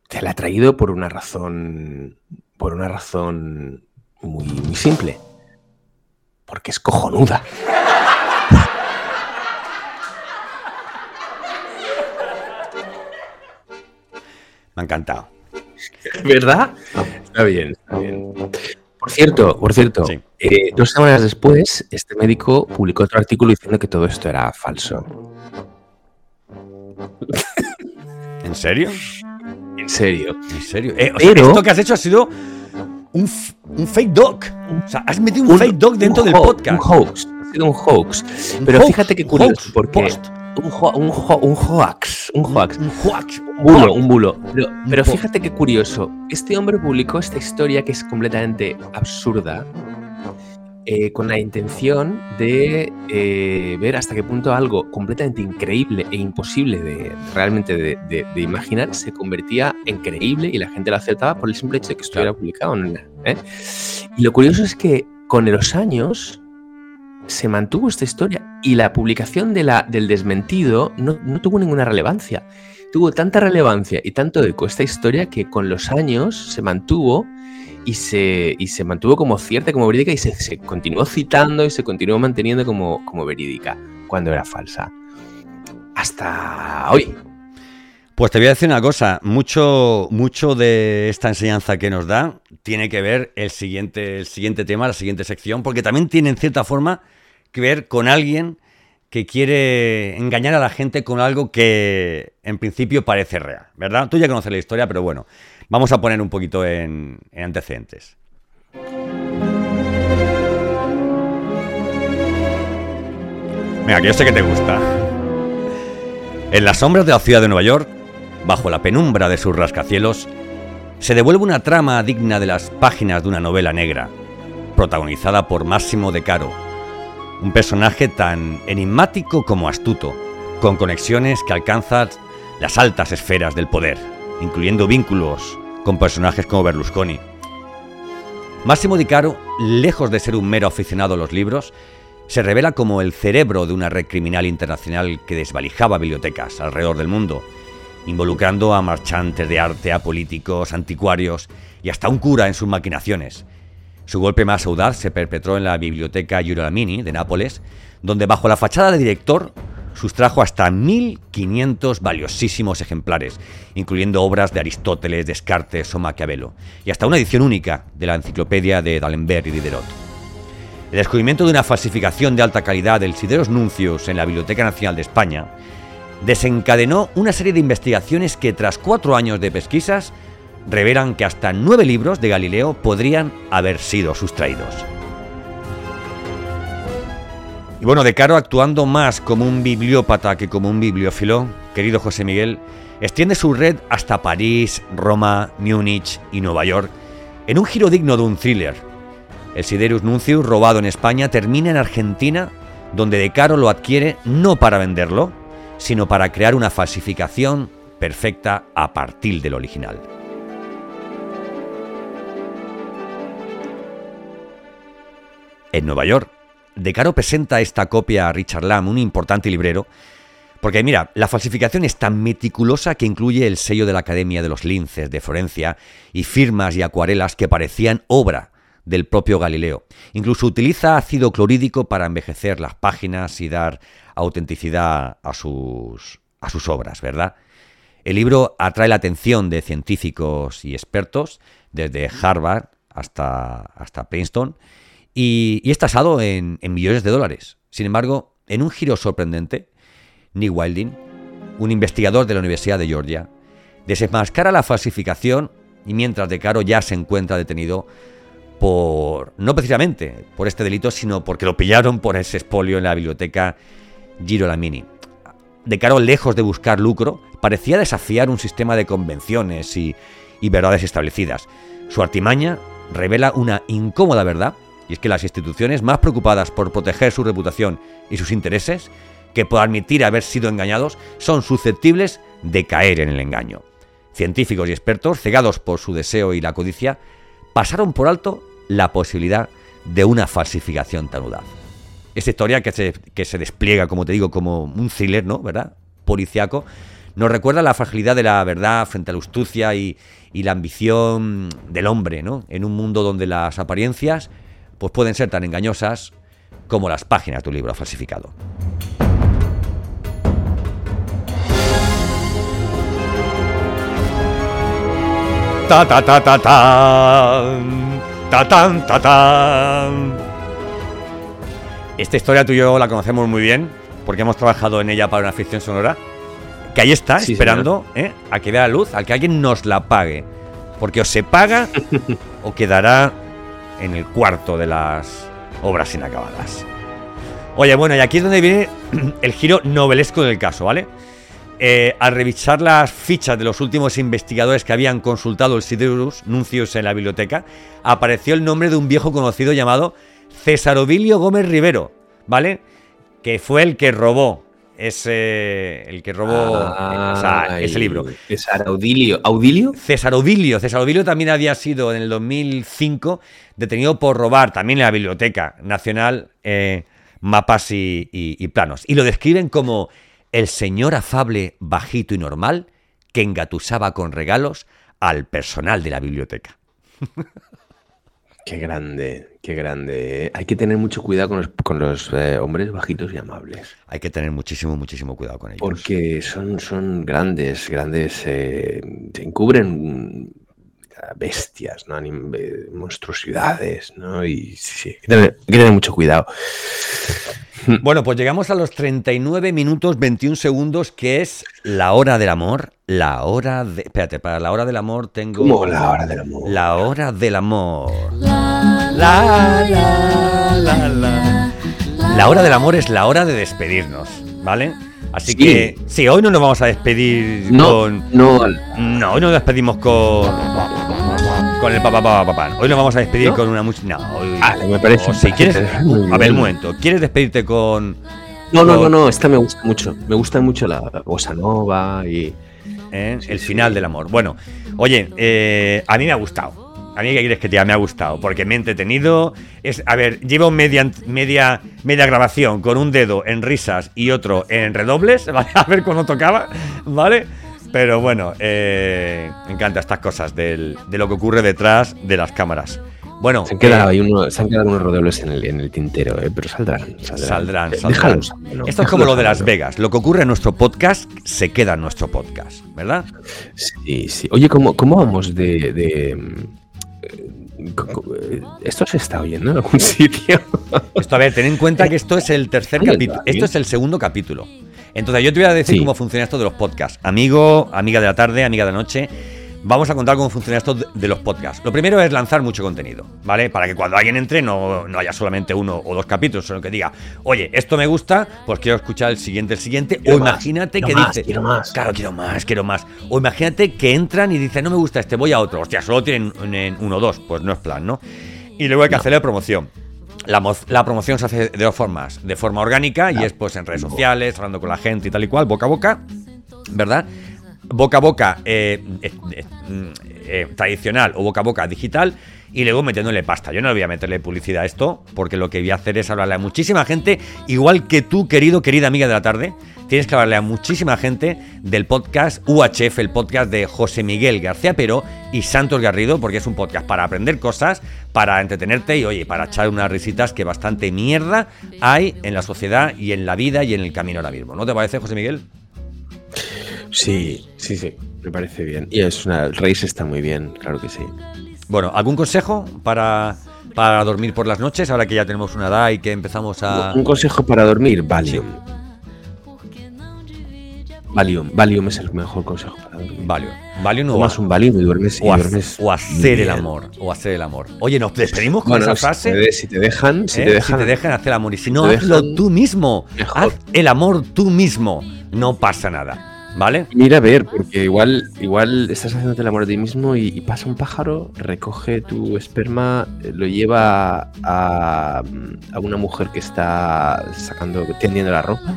te la he traído por una razón, por una razón muy, muy simple. Porque es cojonuda. Me ha encantado. ¿Verdad? Está bien, está bien. Por cierto, por cierto, eh, dos semanas después, este médico publicó otro artículo diciendo que todo esto era falso. ¿En serio? En serio. En serio. Eh, esto que has hecho ha sido un, fake doc. O sea, has metido un, fake doc dentro del podcast. Un hoax. Ha sido un hoax. Pero fíjate qué curioso, porque. Un, un, un, hoax. Un hoax. Un hoax. Un bulo, un bulo. pero fíjate qué curioso. Este hombre publicó esta historia que es completamente absurda eh, con la intención de eh, ver hasta qué punto algo completamente increíble e imposible de realmente de, imaginar se convertía en creíble y la gente lo aceptaba por el simple hecho de que estuviera publicado. ¿eh? Y lo curioso es que con los años se mantuvo esta historia y la publicación de la, del desmentido no, no tuvo ninguna relevancia. Tuvo tanta relevancia y tanto eco esta historia que con los años se mantuvo y se, y se mantuvo como cierta, como verídica, y se, continuó citando y se continuó manteniendo como, como verídica cuando era falsa. Hasta hoy. Pues te voy a decir una cosa, mucho, mucho de esta enseñanza que nos da tiene que ver el siguiente, el siguiente tema, la siguiente sección, porque también tiene en cierta forma con alguien que quiere engañar a la gente con algo que en principio parece real, ¿verdad? Tú ya conoces la historia, pero bueno, Vamos a poner un poquito en, antecedentes. Mira, que yo sé que te gusta. En las sombras de la ciudad de Nueva York, bajo la penumbra de sus rascacielos, se devuelve una trama digna de las páginas de una novela negra, protagonizada por Máximo de Caro, un personaje tan enigmático como astuto, con conexiones que alcanzan las altas esferas del poder incluyendo vínculos con personajes como Berlusconi. Máximo Di Caro, lejos de ser un mero aficionado a los libros, se revela como el cerebro de una red criminal internacional que desvalijaba bibliotecas alrededor del mundo, involucrando a marchantes de arte, a políticos, anticuarios y hasta un cura en sus maquinaciones. Su golpe más audaz se perpetró en la biblioteca Giuliani de Nápoles, donde bajo la fachada de director sustrajo hasta 1.500 valiosísimos ejemplares, incluyendo obras de Aristóteles, Descartes o Maquiavelo, y hasta una edición única de la enciclopedia de D'Alembert y Diderot. El descubrimiento de una falsificación de alta calidad del Sideros Nuncius en la Biblioteca Nacional de España desencadenó una serie de investigaciones que tras cuatro años de pesquisas revelan que hasta nueve libros de Galileo podrían haber sido sustraídos. Y bueno, De Caro, actuando más como un bibliópata que como un bibliófilo, querido José Miguel, extiende su red hasta París, Roma, Múnich y Nueva York, en un giro digno de un thriller. El Siderus Nuncius, robado en España, termina en Argentina, donde De Caro lo adquiere no para venderlo, sino para crear una falsificación perfecta a partir del original. En Nueva York, de Caro presenta esta copia a Richard Lamb, un importante librero, porque mira, la falsificación es tan meticulosa que incluye el sello de la Academia de los Linces de Florencia y firmas y acuarelas que parecían obra del propio Galileo. Incluso utiliza ácido clorhídrico para envejecer las páginas y dar autenticidad a sus, a sus obras, ¿verdad? El libro atrae la atención de científicos y expertos, desde Harvard hasta, hasta Princeton, y, es tasado en, millones de dólares. Sin embargo, en un giro sorprendente, Nick Wilding, un investigador de la Universidad de Georgia, desenmascara la falsificación y mientras De Caro ya se encuentra detenido por, no precisamente por este delito, sino porque lo pillaron por ese expolio en la biblioteca Girolamini. De Caro, lejos de buscar lucro, parecía desafiar un sistema de convenciones y verdades establecidas. Su artimaña revela una incómoda verdad y es que las instituciones más preocupadas por proteger su reputación y sus intereses que por admitir haber sido engañados son susceptibles de caer en el engaño. Científicos y expertos, cegados por su deseo y la codicia, pasaron por alto la posibilidad de una falsificación tan audaz. Esta historia que se, que se despliega, como te digo, como un thriller, ¿no? ¿Verdad? Policiaco, nos recuerda la fragilidad de la verdad frente a la astucia y, y la ambición del hombre, ¿no? En un mundo donde las apariencias pues pueden ser tan engañosas como las páginas de un libro falsificado. Ta ta ta ta ta. Ta tan ta tan. Esta historia tú y yo la conocemos muy bien porque hemos trabajado en ella para una ficción sonora. Que ahí está, Sí, esperando ¿eh? a que vea la luz, a que alguien nos la pague. Porque o se paga o quedará en el cuarto de las obras inacabadas. Oye, bueno, y aquí es donde viene el giro novelesco del caso, ¿vale? Eh, al revisar las fichas de los últimos investigadores que habían consultado el Sideurus Nuncius en la biblioteca, apareció el nombre de un viejo conocido llamado César Ovilio Gómez Rivero, ¿vale? Que fue el que robó ese. El que robó eh, o sea, Ay, ese libro. César Audilio. ¿Audilio? César Ovilio. César Ovilio también había sido en el 2005 detenido por robar también en la Biblioteca Nacional eh, mapas y, y- y planos. Y lo describen como el señor afable, bajito y normal que engatusaba con regalos al personal de la biblioteca. Qué grande, qué grande. ¿eh? Hay que tener mucho cuidado con los, con los eh, hombres bajitos y amables. Hay que tener muchísimo, muchísimo cuidado con ellos. Porque son, son grandes, grandes. eh, se encubren bestias, ¿no? Eh, monstruosidades, ¿no? Y sí, sí, hay que tener, hay que tener mucho cuidado. Bueno, pues llegamos a los 39 minutos 21 segundos, que es la hora del amor. La hora de. Espérate, para la hora del amor tengo. Como la hora del amor. La hora del amor. La, la, la, la. La hora del amor es la hora de despedirnos, ¿vale? Así Sí. que, sí, hoy no nos vamos a despedir No, con. no, No, hoy nos despedimos con. Con el papá, papá, papá. Hoy nos vamos a despedir ¿No? con una música. No, hoy. Vale, me parece o si quieres. A ver, un momento. ¿Quieres despedirte con. no, no, no, no, esta me gusta mucho. Me gusta mucho la bossa nova y. eh, Sí, el sí. final del amor? Bueno, oye, eh, a mí me ha gustado. A mí, ¿qué quieres que te diga? Me ha gustado. Porque me he entretenido. Es, a ver, llevo media, media, media grabación con un dedo en risas y otro en redobles. ¿vale? A ver cuándo tocaba. ¿Vale? Pero bueno, eh, me encantan estas cosas del- de lo que ocurre detrás de las cámaras. Bueno, Se han quedado, eh, uno- se han quedado unos rodeos en el, en el tintero, ¿eh? pero saldrán. Saldrán, Saldrán, Eh, saldrán. déjalos, ¿no? Esto es como lo de Las Vegas. Lo que ocurre en nuestro podcast se queda en nuestro podcast, ¿verdad? Sí, sí. Oye, ¿cómo, cómo vamos de. de, eh, eh, ¿Esto se está oyendo en algún sitio? Esto, a ver, ten en cuenta que esto es el tercer capítulo. Esto es el segundo capítulo. Entonces, yo te voy a decir Sí. cómo funciona esto de los podcasts. Amigo, amiga de la tarde, amiga de la noche. Vamos a contar cómo funciona esto de los podcasts. Lo primero es lanzar mucho contenido, ¿vale? Para que cuando alguien entre no, no haya solamente uno o dos capítulos, sino que diga, oye, esto me gusta, pues quiero escuchar el siguiente, el siguiente. Quiero o más, imagínate que más, dice, quiero más. claro, quiero más, quiero más. O imagínate que entran y dicen, no me gusta este, voy a otro. Hostia, solo tienen en uno o dos, pues no es plan, ¿no? Y luego hay que hacerle promoción. La, mo- la promoción se hace de dos formas. De forma orgánica, y es pues en redes sociales, hablando con la gente y tal y cual, boca a boca, ¿verdad? Boca a boca eh, eh, eh, mm, tradicional o boca a boca digital, y luego metiéndole pasta. Yo no voy a meterle publicidad a esto, porque lo que voy a hacer es hablarle a muchísima gente, igual que tú, querido, querida amiga de la tarde, tienes que hablarle a muchísima gente del podcast UHF, el podcast de José Miguel García Pero y Santos Garrido, porque es un podcast para aprender cosas, para entretenerte y, oye, para echar unas risitas que bastante mierda hay en la sociedad y en la vida y en el camino ahora mismo. ¿No te parece, José Miguel? Sí, sí, sí. Me parece bien. Y es una. El Reis está muy bien, claro que sí. Bueno, ¿algún consejo para, para dormir por las noches ahora que ya tenemos una edad y que empezamos a... Un consejo para dormir: Valium. Valium. Valium es el mejor consejo para dormir. Valium. Valium o, Tomas un Valium y duermes. y o, ha- duermes o hacer el amor. O hacer el amor. Oye, nos despedimos con Bueno, esa si frase. te, si te dejan, si ¿eh? te dejan, dejan hacer el amor. Y si no, hazlo dejan, tú mismo. mejor. Haz el amor tú mismo. No pasa nada. ¿Vale? Mira a ver, porque igual, igual estás haciéndote el amor a ti mismo y, y pasa un pájaro, recoge tu esperma, eh, lo lleva a, a una mujer que está sacando, tendiendo la ropa.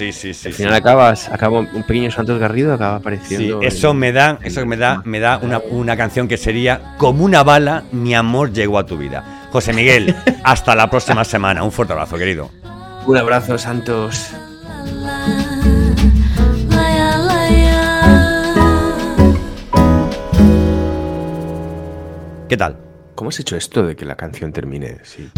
Sí, sí, sí. Al final acabas, acaba un pequeño Santos Garrido acaba Sí, apareciendo. eso en- me da, eso me da, me da una, una canción que sería Como una bala, mi amor llegó a tu vida. José Miguel, hasta la próxima semana. Un fuerte abrazo, querido. Un abrazo, Santos. ¿Qué tal? ¿Cómo has hecho esto de que la canción termine? Sí.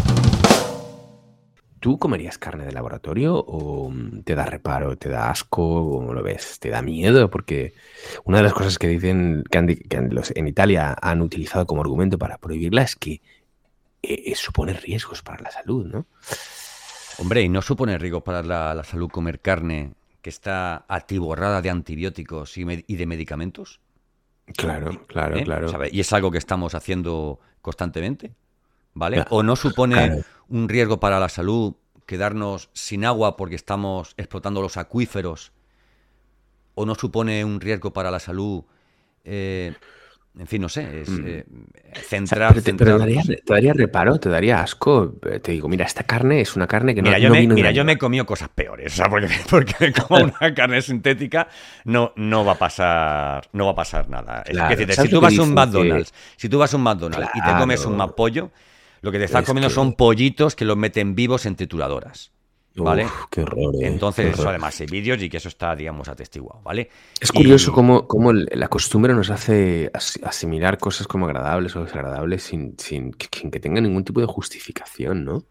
¿Tú comerías carne de laboratorio o mm, te da reparo, te da asco, cómo lo ves? ¿Te da miedo? Porque una de las cosas que dicen que, en Italia han utilizado como argumento para prohibirla es que eh, supone riesgos para la salud, ¿no? Hombre, ¿y no supone riesgos para la, salud comer carne que está atiborrada de antibióticos y, de medicamentos? Claro, claro, ¿Eh? claro. Y es algo que estamos haciendo constantemente. ¿Vale? O no supone un riesgo para la salud quedarnos sin agua porque estamos explotando los acuíferos, o no supone un riesgo para la salud, eh, en fin, no sé, es mm. eh, centrar... te, daría, reparo, te daría asco. Te digo, mira, esta carne es una carne que no, mira, yo me, Mira, yo me he comido cosas peores, o sea, porque, como una carne sintética no, no va a pasar no va a pasar nada. si tú vas a un McDonald's, si tú vas a un McDonald's y te comes un pollo lo que te estás comiendo son pollitos que los meten vivos en trituradoras. ¿Vale? qué horror, eh, Entonces, eso además hay vídeos y que eso está, digamos, atestiguado, ¿vale? Es curioso cómo, la costumbre nos hace asimilar cosas como agradables o desagradables sin, sin, que tenga ningún tipo de justificación, ¿no?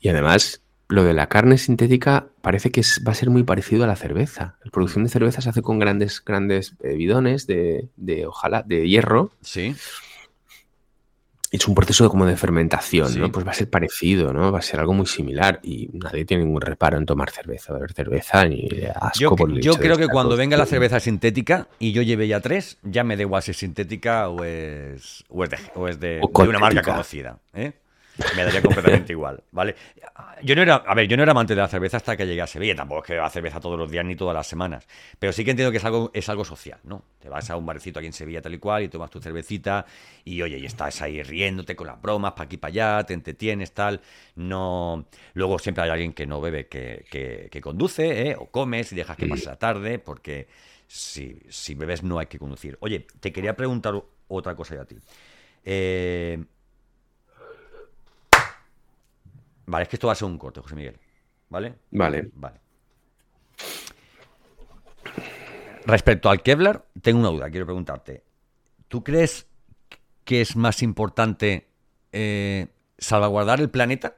Y además, lo de la carne sintética parece que va a ser muy parecido a la cerveza. La producción de cerveza se hace con grandes, grandes eh, bidones de, de, ojalá, de hierro. Sí es un proceso como de fermentación, ¿no? Pues va a ser parecido, ¿no? Va a ser algo muy similar y nadie tiene ningún reparo en tomar cerveza, beber cerveza ni asco yo, por Yo creo que cuando venga la cerveza sintética y yo lleve ya tres, ya me da igual si es sintética o es, o es de, de una marca conocida, ¿eh? Me daría completamente igual, ¿vale? Yo no era, a ver, yo no era amante de la cerveza hasta que llegué a Sevilla, tampoco es que beba cerveza todos los días ni todas las semanas, pero sí que entiendo que es algo, es algo social, ¿no? Te vas a un barecito aquí en Sevilla tal y cual y tomas tu cervecita y oye, y estás ahí riéndote con las bromas para aquí para allá, te entretienes, tal, no... Luego siempre hay alguien que no bebe, que, que, conduce, ¿eh? O comes y dejas que pase la tarde, porque si, si bebes no hay que conducir. Oye, te quería preguntar otra cosa ya a ti. Eh, Vale, es que esto va a ser un corte, José Miguel. ¿Vale? Vale. Vale. Respecto al Kevlar, tengo una duda, quiero preguntarte. ¿Tú crees que es más importante eh, salvaguardar el planeta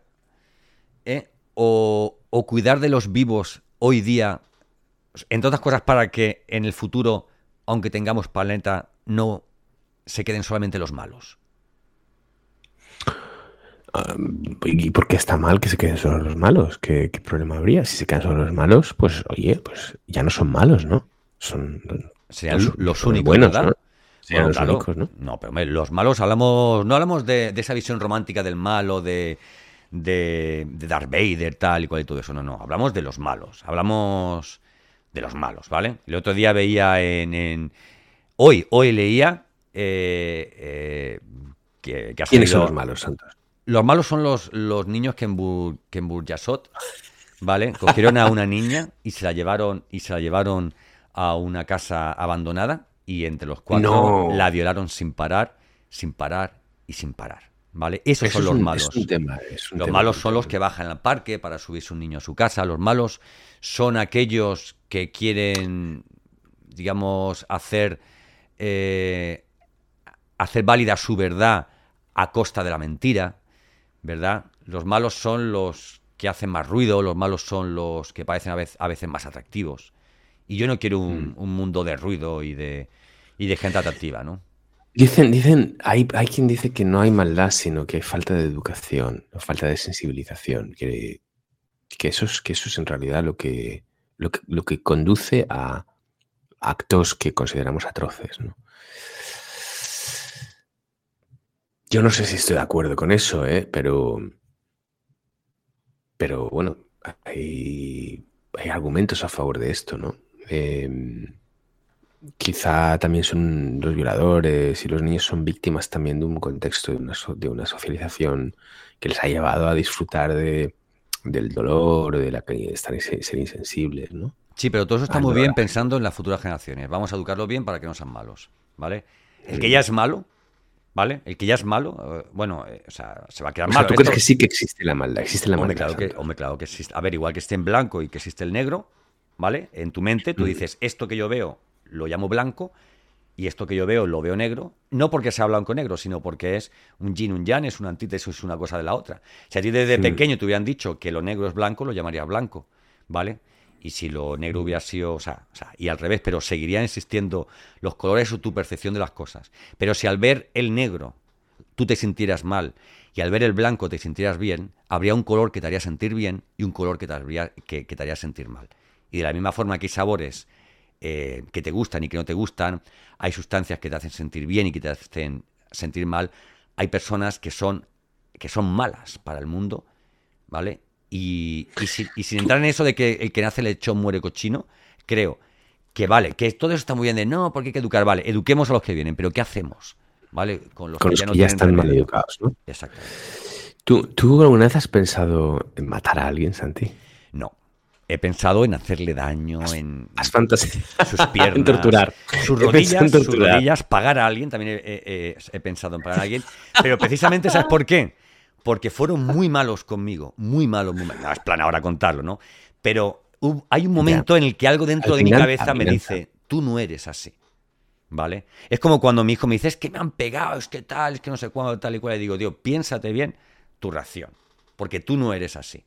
eh, o, o, cuidar de los vivos hoy día, entre otras cosas, para que en el futuro, aunque tengamos planeta, no se queden solamente los malos? ¿Y por qué está mal que se queden solo los malos? ¿Qué, problema habría? Si se quedan solo los malos, pues oye, pues ya no son malos, ¿no? Son Sean los, únicos, buenos, ¿no? Los únicos, ¿no? No, pero los malos hablamos, no hablamos de, esa visión romántica del malo, de, de, de, Darth Vader, tal y cual y todo eso. No, no, hablamos de los malos. Hablamos de los malos, ¿vale? El otro día veía en... Hoy, hoy leía eh, eh, que, que ¿Quiénes son los malos, Santos? Los malos son los, los niños que en, Burjasot, ¿vale? Cogieron a una niña y se la llevaron y se la llevaron a una casa abandonada y entre los cuatro la violaron sin parar, sin parar y sin parar. ¿Vale? Esos son los malos. los malos son los que bajan al parque para subirse un niño a su casa. Los malos son aquellos que quieren, digamos, hacer, eh, hacer válida su verdad a costa de la mentira. ¿Verdad? Los malos son los que hacen más ruido, los malos son los que parecen a veces, a veces más atractivos. Y yo no quiero un, mm. mundo de ruido y de, y de gente atractiva, ¿no? Dicen, dicen, hay, hay quien dice que no hay maldad, sino que hay falta de educación, falta de sensibilización, que, que, eso, es, que eso es en realidad lo que, lo que, lo que conduce a actos que consideramos atroces, ¿no? Yo no sé si estoy de acuerdo con eso, ¿eh? pero, pero bueno, hay, argumentos a favor de esto, ¿no? Em, quizá también son los violadores y los niños son víctimas también de un contexto, de una, de una socialización que les ha llevado a disfrutar de, del dolor, de la que estar ser insensibles, ¿no? Sí, pero todo eso está muy bien pensando en las futuras generaciones. Vamos a educarlo bien para que no sean malos, ¿vale? El que ya es malo, ¿Vale? El que ya es malo, eh, bueno, eh, o sea, se va a quedar malo. ¿Tú crees que sí que existe la maldad? Existe la hombre, maldad. Claro que, hombre, claro que existe. A ver, igual que esté en blanco y que existe el negro, ¿vale? En tu mente tú mm. dices, esto que yo veo lo llamo blanco y esto que yo veo lo veo negro, no porque sea blanco negro, sino porque es un yin, un yang, es una antítesis, es una cosa de la otra. Si a ti desde pequeño te hubieran dicho que lo negro es blanco, lo llamarías blanco, ¿vale? Y si lo negro hubiera sido, o sea, o sea, y al revés, pero seguirían existiendo los colores o tu percepción de las cosas. Pero si al ver el negro tú te sintieras mal y al ver el blanco te sintieras bien, habría un color que te haría sentir bien y un color que te haría, que, te haría sentir mal. Y de la misma forma que hay sabores eh, que te gustan y que no te gustan, hay sustancias que te hacen sentir bien y que te hacen sentir mal, hay personas que son, que son malas para el mundo, ¿vale? Y, sin entrar en eso de que el que nace lechón muere cochino, creo que vale, que todo eso está muy bien de no, porque hay que educar, vale, eduquemos a los que vienen, pero ¿qué hacemos? ¿Vale? Con los que, ya, están mal educados, ¿no? Exactamente. ¿Tú, ¿Tú alguna vez has pensado en matar a alguien, Santi? No he pensado en hacerle daño, en sus piernas, en torturar. Sus rodillas, sus rodillas, pagar a alguien, también he, pensado en pagar a alguien, pero precisamente ¿sabes por qué? Porque fueron muy malos conmigo, muy malos, muy malos. No, es plan ahora contarlo, ¿no? Pero hay un momento en el que algo dentro de mi cabeza me dice, tú no eres así. ¿Vale? Es como cuando mi hijo me dice, es que me han pegado, es que tal, es que no sé cuándo, tal y cual. Y digo, tío, piénsate bien tu reacción, porque tú no eres así.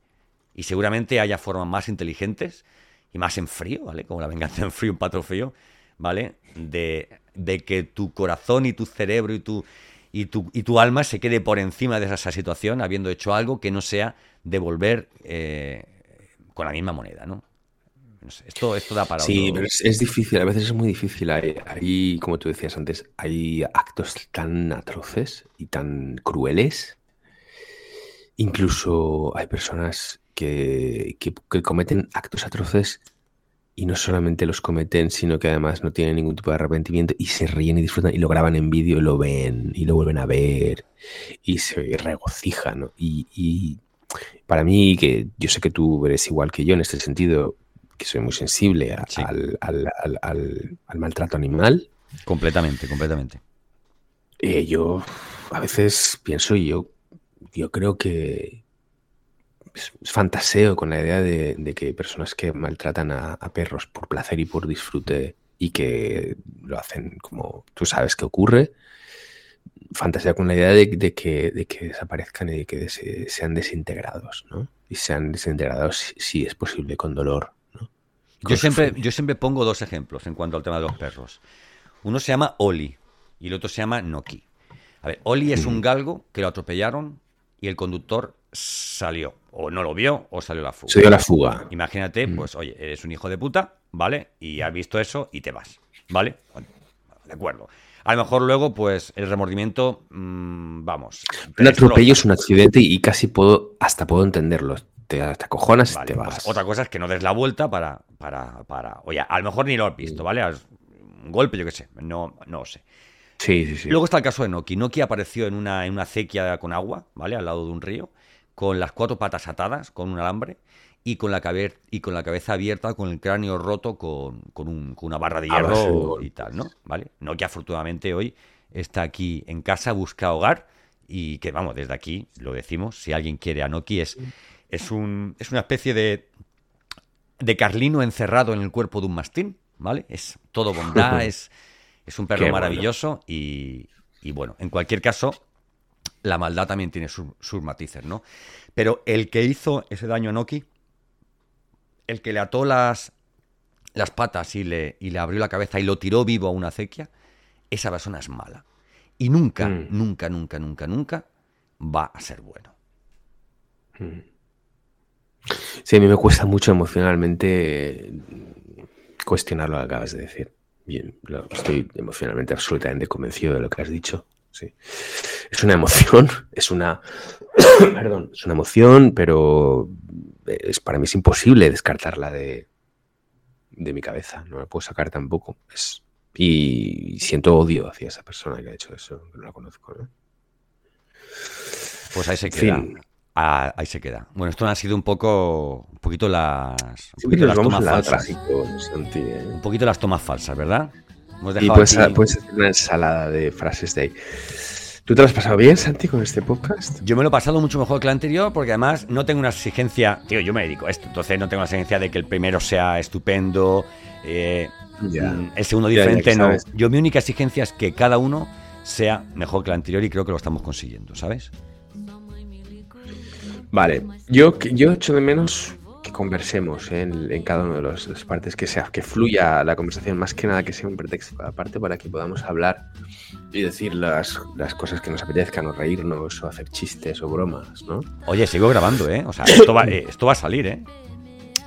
Y seguramente haya formas más inteligentes y más en frío, ¿vale? Como la venganza en frío, un patrón frío, ¿vale? De, que tu corazón y tu cerebro y tu, y tu, y tu alma se quede por encima de esa situación, habiendo hecho algo que no sea devolver eh, con la misma moneda, ¿no? esto, esto da para Sí, pero es, difícil, a veces es muy difícil. Hay, como tú decías antes, hay actos tan atroces y tan crueles. Incluso hay personas que, cometen actos atroces y no solamente los cometen, sino que además no tienen ningún tipo de arrepentimiento y se ríen y disfrutan y lo graban en vídeo y lo ven y lo vuelven a ver y se regocijan. Y, para mí, que yo sé que tú eres igual que yo en este sentido, que soy muy sensible al, maltrato animal. Completamente, completamente. Eh, yo a veces pienso y yo, yo creo que, fantaseo con la idea de, que personas que maltratan a, perros por placer y por disfrute y que lo hacen como tú sabes que ocurre, fantaseo con la idea de, que, de que, desaparezcan y de que sean desintegrados, ¿no? Y sean desintegrados si, es posible con dolor. yo, siempre, yo siempre pongo dos ejemplos en cuanto al tema de los perros. Uno se llama Oli y el otro se llama Noki. A ver, Oli es un galgo que lo atropellaron y el conductor salió. O no lo vio o salió la fuga. Se dio la fuga. Imagínate, mm. pues, oye, eres un hijo de puta, ¿vale? Y has visto eso y te vas, ¿vale? De acuerdo. A lo mejor luego, pues, el remordimiento, mm, vamos. Un atropello es un accidente y casi puedo, hasta puedo entenderlo. Te, acojonas y te pues vas. otra cosa es que no des la vuelta para, para, para. Oye, a lo mejor ni lo has visto, ¿vale? Un golpe, yo qué sé, no, no sé. Sí, sí, sí. Luego está el caso de Noki. Noki apareció en una, en una acequia con agua, ¿vale? Al lado de un río con las cuatro patas atadas, con un alambre, y con la, y con la cabeza abierta, con el cráneo roto, con, una barra de hierro y tal, ¿no? ¿Vale? No que afortunadamente hoy está aquí en casa, busca hogar, y que, vamos, desde aquí lo decimos, si alguien quiere a Noki, es, es, un, es una especie de, de carlino encerrado en el cuerpo de un mastín, ¿vale? Es todo bondad, es, es un perro maravilloso y, y bueno, en cualquier caso, la maldad también tiene sus matices, ¿no? Pero el que hizo ese daño a Noki, el que le ató las, las patas y le, y le abrió la cabeza y lo tiró vivo a una acequia, esa persona es mala. Y nunca, mm. nunca, nunca, nunca, nunca va a ser bueno. Mm. Sí, a mí me cuesta mucho emocionalmente cuestionar lo que acabas de decir. Bien, estoy emocionalmente absolutamente convencido de lo que has dicho. Sí. Es una emoción, es una. perdón, es una emoción, pero es, para mí es imposible descartarla de, de mi cabeza. No la puedo sacar tampoco. Es, y siento odio hacia esa persona que ha hecho eso, que no la conozco. Pues ahí se queda. Ah, ahí se queda. Bueno, esto ha sido un poco, un poquito las, un poquito las tomas falsas. ¿eh? Un poquito las tomas falsas, ¿verdad? Y puedes, hacer una ensalada de frases de ahí. ¿Tú te lo has pasado bien, Santi, con este podcast? Yo me lo he pasado mucho mejor que el anterior porque además no tengo una exigencia, tío, yo me dedico a esto, entonces no tengo la exigencia de que el primero sea estupendo. Eh. Mm, El segundo diferente que no. sabes. Yo mi única exigencia es que cada uno sea mejor que el anterior y creo que lo estamos consiguiendo, ¿sabes? Vale, yo, yo echo de menos que conversemos ¿eh? en, en cada una de los- las partes, que sea que fluya la conversación, más que nada que sea un pretexto aparte para que podamos hablar y decir las, las cosas que nos apetezcan, o reírnos, o hacer chistes o bromas, ¿no? Oye, sigo grabando, ¿eh? O sea, esto va, eh, esto va a salir, ¿eh?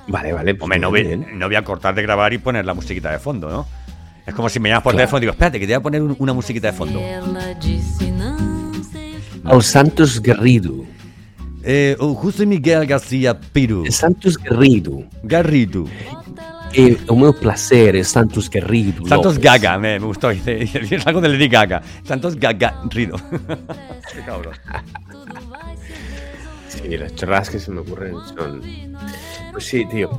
Vale, vale. pues Hombre, no voy, bien. no voy a cortar de grabar y poner la musiquita de fondo, ¿no? Es como si me llamas por Claro. teléfono y digo, espérate, que te voy a poner un- una musiquita de fondo. Al Santos Garrido. Eh, José Miguel García Piru. Santos Garrido. Garrido. É o meu placer é Santos Garrido. Santos López. Gaga, me, me es algo de Lady Gaga. Santos Gaga Rido. Qué cabrón. Sí, las chorradas que se me ocurren son. Pues sí, tío.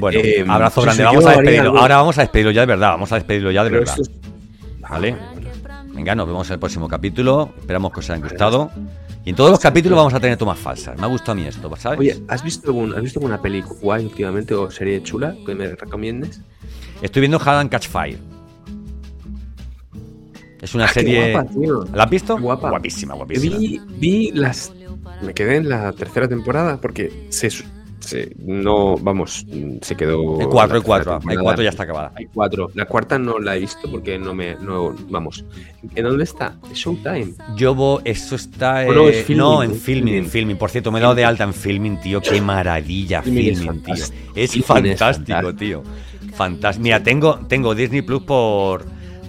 Bueno, Eh, abrazo pues grande. eso, Vamos a despedirlo. algo- Ahora vamos a despedirlo ya de verdad. Vamos a despedirlo ya de Pero verdad. es- ¿Vale? Venga, nos vemos en el próximo capítulo. Esperamos que os haya gustado. Y en todos los capítulos vamos a tener tomas falsas. Me ha gustado a mí esto, ¿sabes? Oye, ¿has visto, algún, ¿has visto alguna peli guay últimamente o serie chula que me recomiendes? Estoy viendo Hard and Catch Fire. Es una Ah, serie. guapa, tío. ¿La has visto? Guapa. Guapísima, guapísima. Vi, vi las. Me quedé en la tercera temporada porque se, se- no, vamos, se quedó. Hay cuatro, hay cuatro. Hay cuatro, ya está acabada. Hay cuatro. La cuarta no la he visto porque no me, no, vamos. ¿En dónde está? Showtime. Yo vo- eso está. Oh, no, es eh, Filmin, no, en filming, en Filmin. filming. Por cierto, me he dado de alta en filming, tío. Qué maravilla, filming, tío. Es fantástico, tío. Fantástico. Mira, tengo, tengo Disney Plus por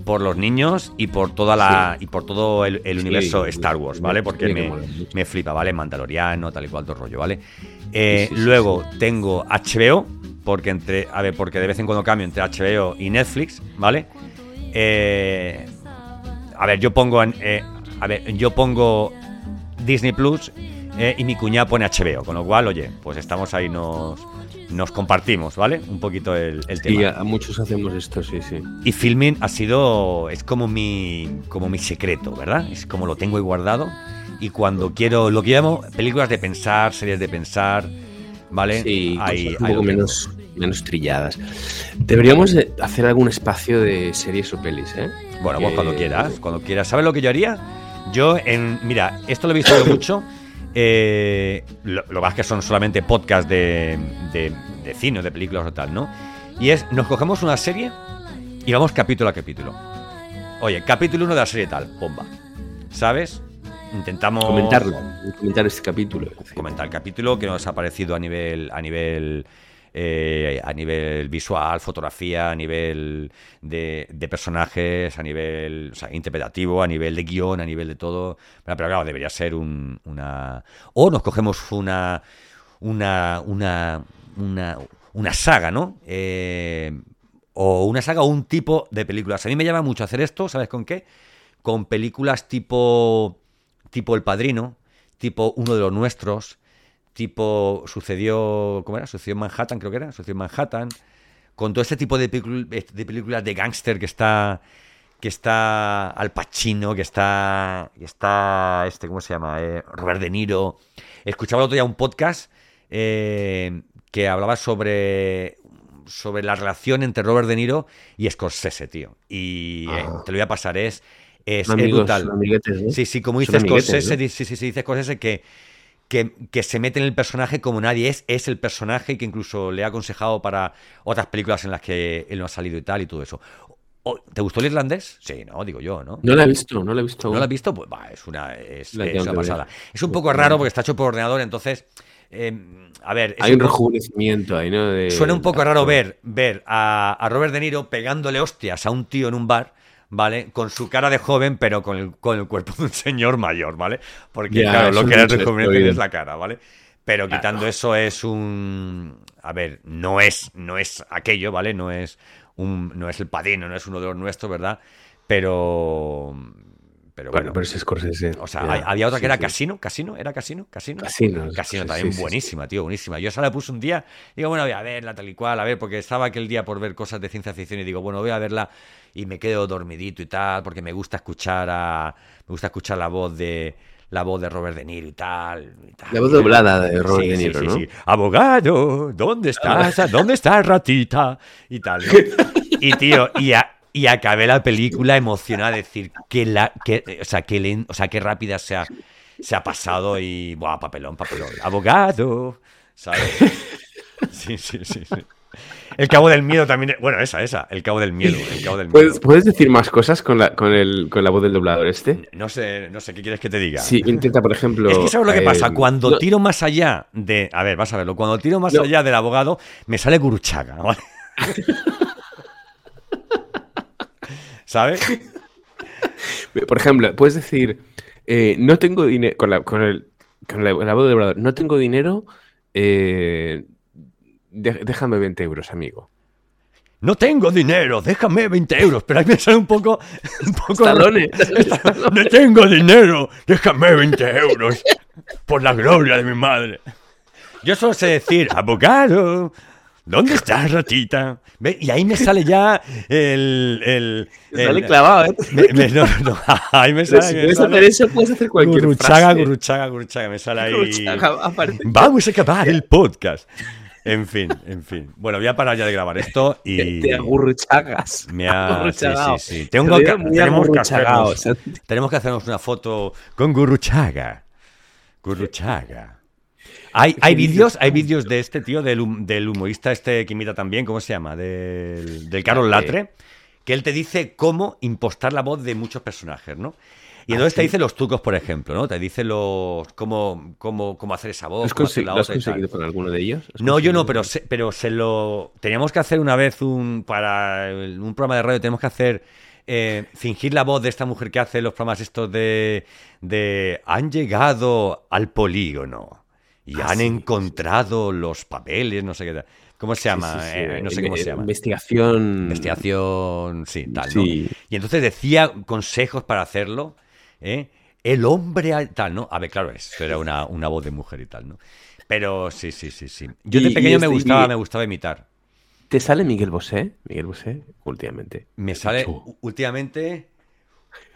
por los niños y por toda la y por todo el, el Sí, universo sí, Star Wars, sí, ¿vale? sí, Porque que me, me flipa, ¿vale? Mandaloriano, tal y cual, todo rollo, ¿vale? Eh, Sí, sí, sí, luego tengo HBO, porque entre, a ver, porque de vez en cuando cambio entre HBO y Netflix, ¿vale? Eh, a ver, yo pongo en, eh, a ver, yo pongo Disney Plus eh, y mi cuñada pone HBO, con lo cual, oye, pues estamos ahí, nos, nos compartimos, ¿vale? Un poquito el, el tema. Y a, a muchos hacemos esto, sí, sí. Y filming ha sido, es como mi, como mi secreto, ¿verdad? Es como lo tengo ahí guardado. Y cuando quiero, lo que llamo películas de pensar, series de pensar, ¿vale? Sí, cosas un poco menos, menos trilladas. Deberíamos de hacer algún espacio de series o pelis, ¿eh? Bueno, pues cuando quieras, cuando quieras. ¿Sabes lo que yo haría? Yo, en, mira, esto lo he visto yo mucho. eh, lo, lo más que son solamente podcasts de, de, de cine o de películas o tal, ¿no? Y es, nos cogemos una serie y vamos capítulo a capítulo. Oye, capítulo 1 de la serie tal, bomba. ¿Sabes? Intentamos Comentarlo, comentar este capítulo. comentar el capítulo que nos ha parecido a nivel a nivel eh, a nivel visual, fotografía, a nivel de, de personajes, a nivel o sea, interpretativo, a nivel de guion, a nivel de todo. Pero, pero claro, debería ser un- una... O nos cogemos una, una, una, una, una saga, ¿no? Eh, o una saga o un tipo de películas. A mí me llama mucho hacer esto, ¿sabes con qué? Con películas tipo, tipo El Padrino, tipo Uno de los Nuestros, tipo sucedió, ¿cómo era? Sucedió en Manhattan, creo que era, sucedió en Manhattan, con todo este tipo de, películas de gángster que está que está Al Pacino, que está que está este, ¿cómo se llama? Eh, Robert De Niro. Escuchaba el otro día un podcast eh, que hablaba sobre sobre la relación entre Robert De Niro y Scorsese, tío. Y eh, Ah. te lo voy a pasar, es, es, brutal. ¿no? Sí, sí, como Son dice amiguetes, Scorsese, ¿no? sí, sí, sí, dice Scorsese que, que, que se mete en el personaje como nadie es, es el personaje y que incluso le ha aconsejado para otras películas en las que él no ha salido y tal y todo eso. ¿Te gustó el irlandés? Sí, no, digo yo, ¿no? No la he visto, no la he visto. ¿No la has visto? Pues va, es una, es, una pasada. Es un poco raro porque está hecho por ordenador, entonces, eh, a ver... Hay un rejuvenecimiento ahí, ¿no? De- Suena un poco raro ver, ver a, a Robert De Niro pegándole hostias a un tío en un bar, ¿vale? Con su cara de joven, pero con el, con el cuerpo de un señor mayor, ¿vale? Porque, claro, lo que rejuvenece oye. es la cara, ¿vale? Pero quitando eso es un... A ver, no es, no es aquello, ¿vale? No es, un, no es el padrino, no es uno de los nuestros, ¿verdad? Pero... Pero Bueno, bueno, pero es Scorsese. o sea, había otra sí, que era sí. Casino, Casino, ¿era Casino? Casino. Casino, Casino sí, también buenísima, tío, buenísima. Yo esa la puse un día, digo, bueno, voy a verla tal y cual, a ver, porque estaba aquel día por ver cosas de ciencia ficción y digo, bueno, voy a verla y me quedo dormidito y tal, porque me gusta escuchar a me gusta escuchar la voz de la voz de Robert De Niro y tal. y tal. La voz doblada de Robert Sí, De Niro, sí, ¿no? sí. Abogado, ¿dónde estás? ¿Dónde está ratita? Y tal. ¿no? Y tío, y, a- y acabé la película emocionada de decir que la, que, o sea, que o sea, qué rápida se ha, se ha pasado y buah, papelón, papelón. Abogado, ¿sabes? Sí, sí, sí, sí. El cabo del miedo también. Bueno, esa, esa. El cabo del miedo. El cabo del miedo. ¿Puedes, puedes decir más cosas con la, con, el, con la voz del doblador este? No sé, no sé qué quieres que te diga. Sí, intenta, por ejemplo. Es que sabes lo que eh, pasa, cuando no, tiro más allá de. A ver, vas a verlo. Cuando tiro más No. allá del abogado, me sale Guruchaga. ¿vale? ¿Sabes? Por ejemplo, puedes decir, eh, no tengo dinero, con la, con el, con la, la voz del doblador, no tengo dinero, eh, de- déjame 20 euros, amigo. No tengo dinero, déjame 20 euros. Pero ahí me sale un poco. Un poco Stallone. No tengo dinero, déjame 20 euros. Por la gloria de mi madre. Yo solo sé decir, abogado, ¿dónde estás, ratita? ¿Ve? Y ahí me sale ya el. el, el- Sale clavado, ¿eh? me- me- no, no, ahí me sale. si puedes hacer eso, puedes hacer cualquier Gurruchaga, frase. gurruchaga, gurruchaga. Me sale ahí. Gurruchaga, aparte. Vamos a acabar el podcast. En fin, en fin. Bueno, voy a parar ya de grabar esto y. Te agurruchagas. Me ha... Sí, sí, sí. Tengo Te que, tenemos, que hacernos, tenemos que hacernos una foto con Gurruchaga. Gurruchaga. Hay, hay vídeos, hay vídeos de este tío, del, del humorista este que imita también, ¿cómo se llama? Del, del Carol Latre, que él te dice cómo impostar la voz de muchos personajes, ¿no? Y entonces te dice los trucos, por ejemplo, ¿no? Te dice los cómo, cómo, cómo hacer esa ¿Lo voz, has, cómo hacer la lo has otra conseguido con alguno de ellos? ¿Has No, yo no, pero se, pero se lo. Teníamos que hacer una vez un. Para un programa de radio, tenemos que hacer. eh, fingir la voz de esta mujer que hace los programas estos de. de. Han llegado al polígono. Y Ah, han sí, encontrado los papeles, no sé qué. tal. ¿Cómo se llama? sí, sí, Eh, no sé cómo se llama. Investigación. Investigación. Sí, tal, ¿no? Sí. Y entonces decía consejos para hacerlo. ¿eh? El hombre al- tal, ¿no? A ver, claro, eso era una, una voz de mujer y tal, ¿no? Pero sí, sí, sí, sí. Yo de pequeño me este- gustaba, y- me gustaba imitar. ¿Te sale Miguel Bosé? Miguel Bosé, últimamente. Me sale Mucho. últimamente.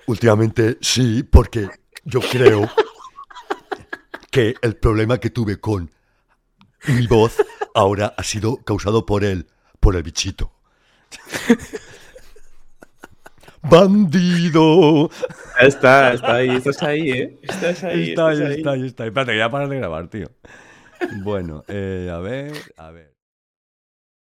Últimamente sí, porque yo creo que el problema que tuve con mi voz ahora ha sido causado por el, por el bichito. ¡Bandido! Está, está ahí, estás ahí, ¿eh? Estás ahí. Está ahí, estás ahí. está ahí, está ahí. Espérate, que ya paras de grabar, tío. Bueno, eh, a ver, a ver.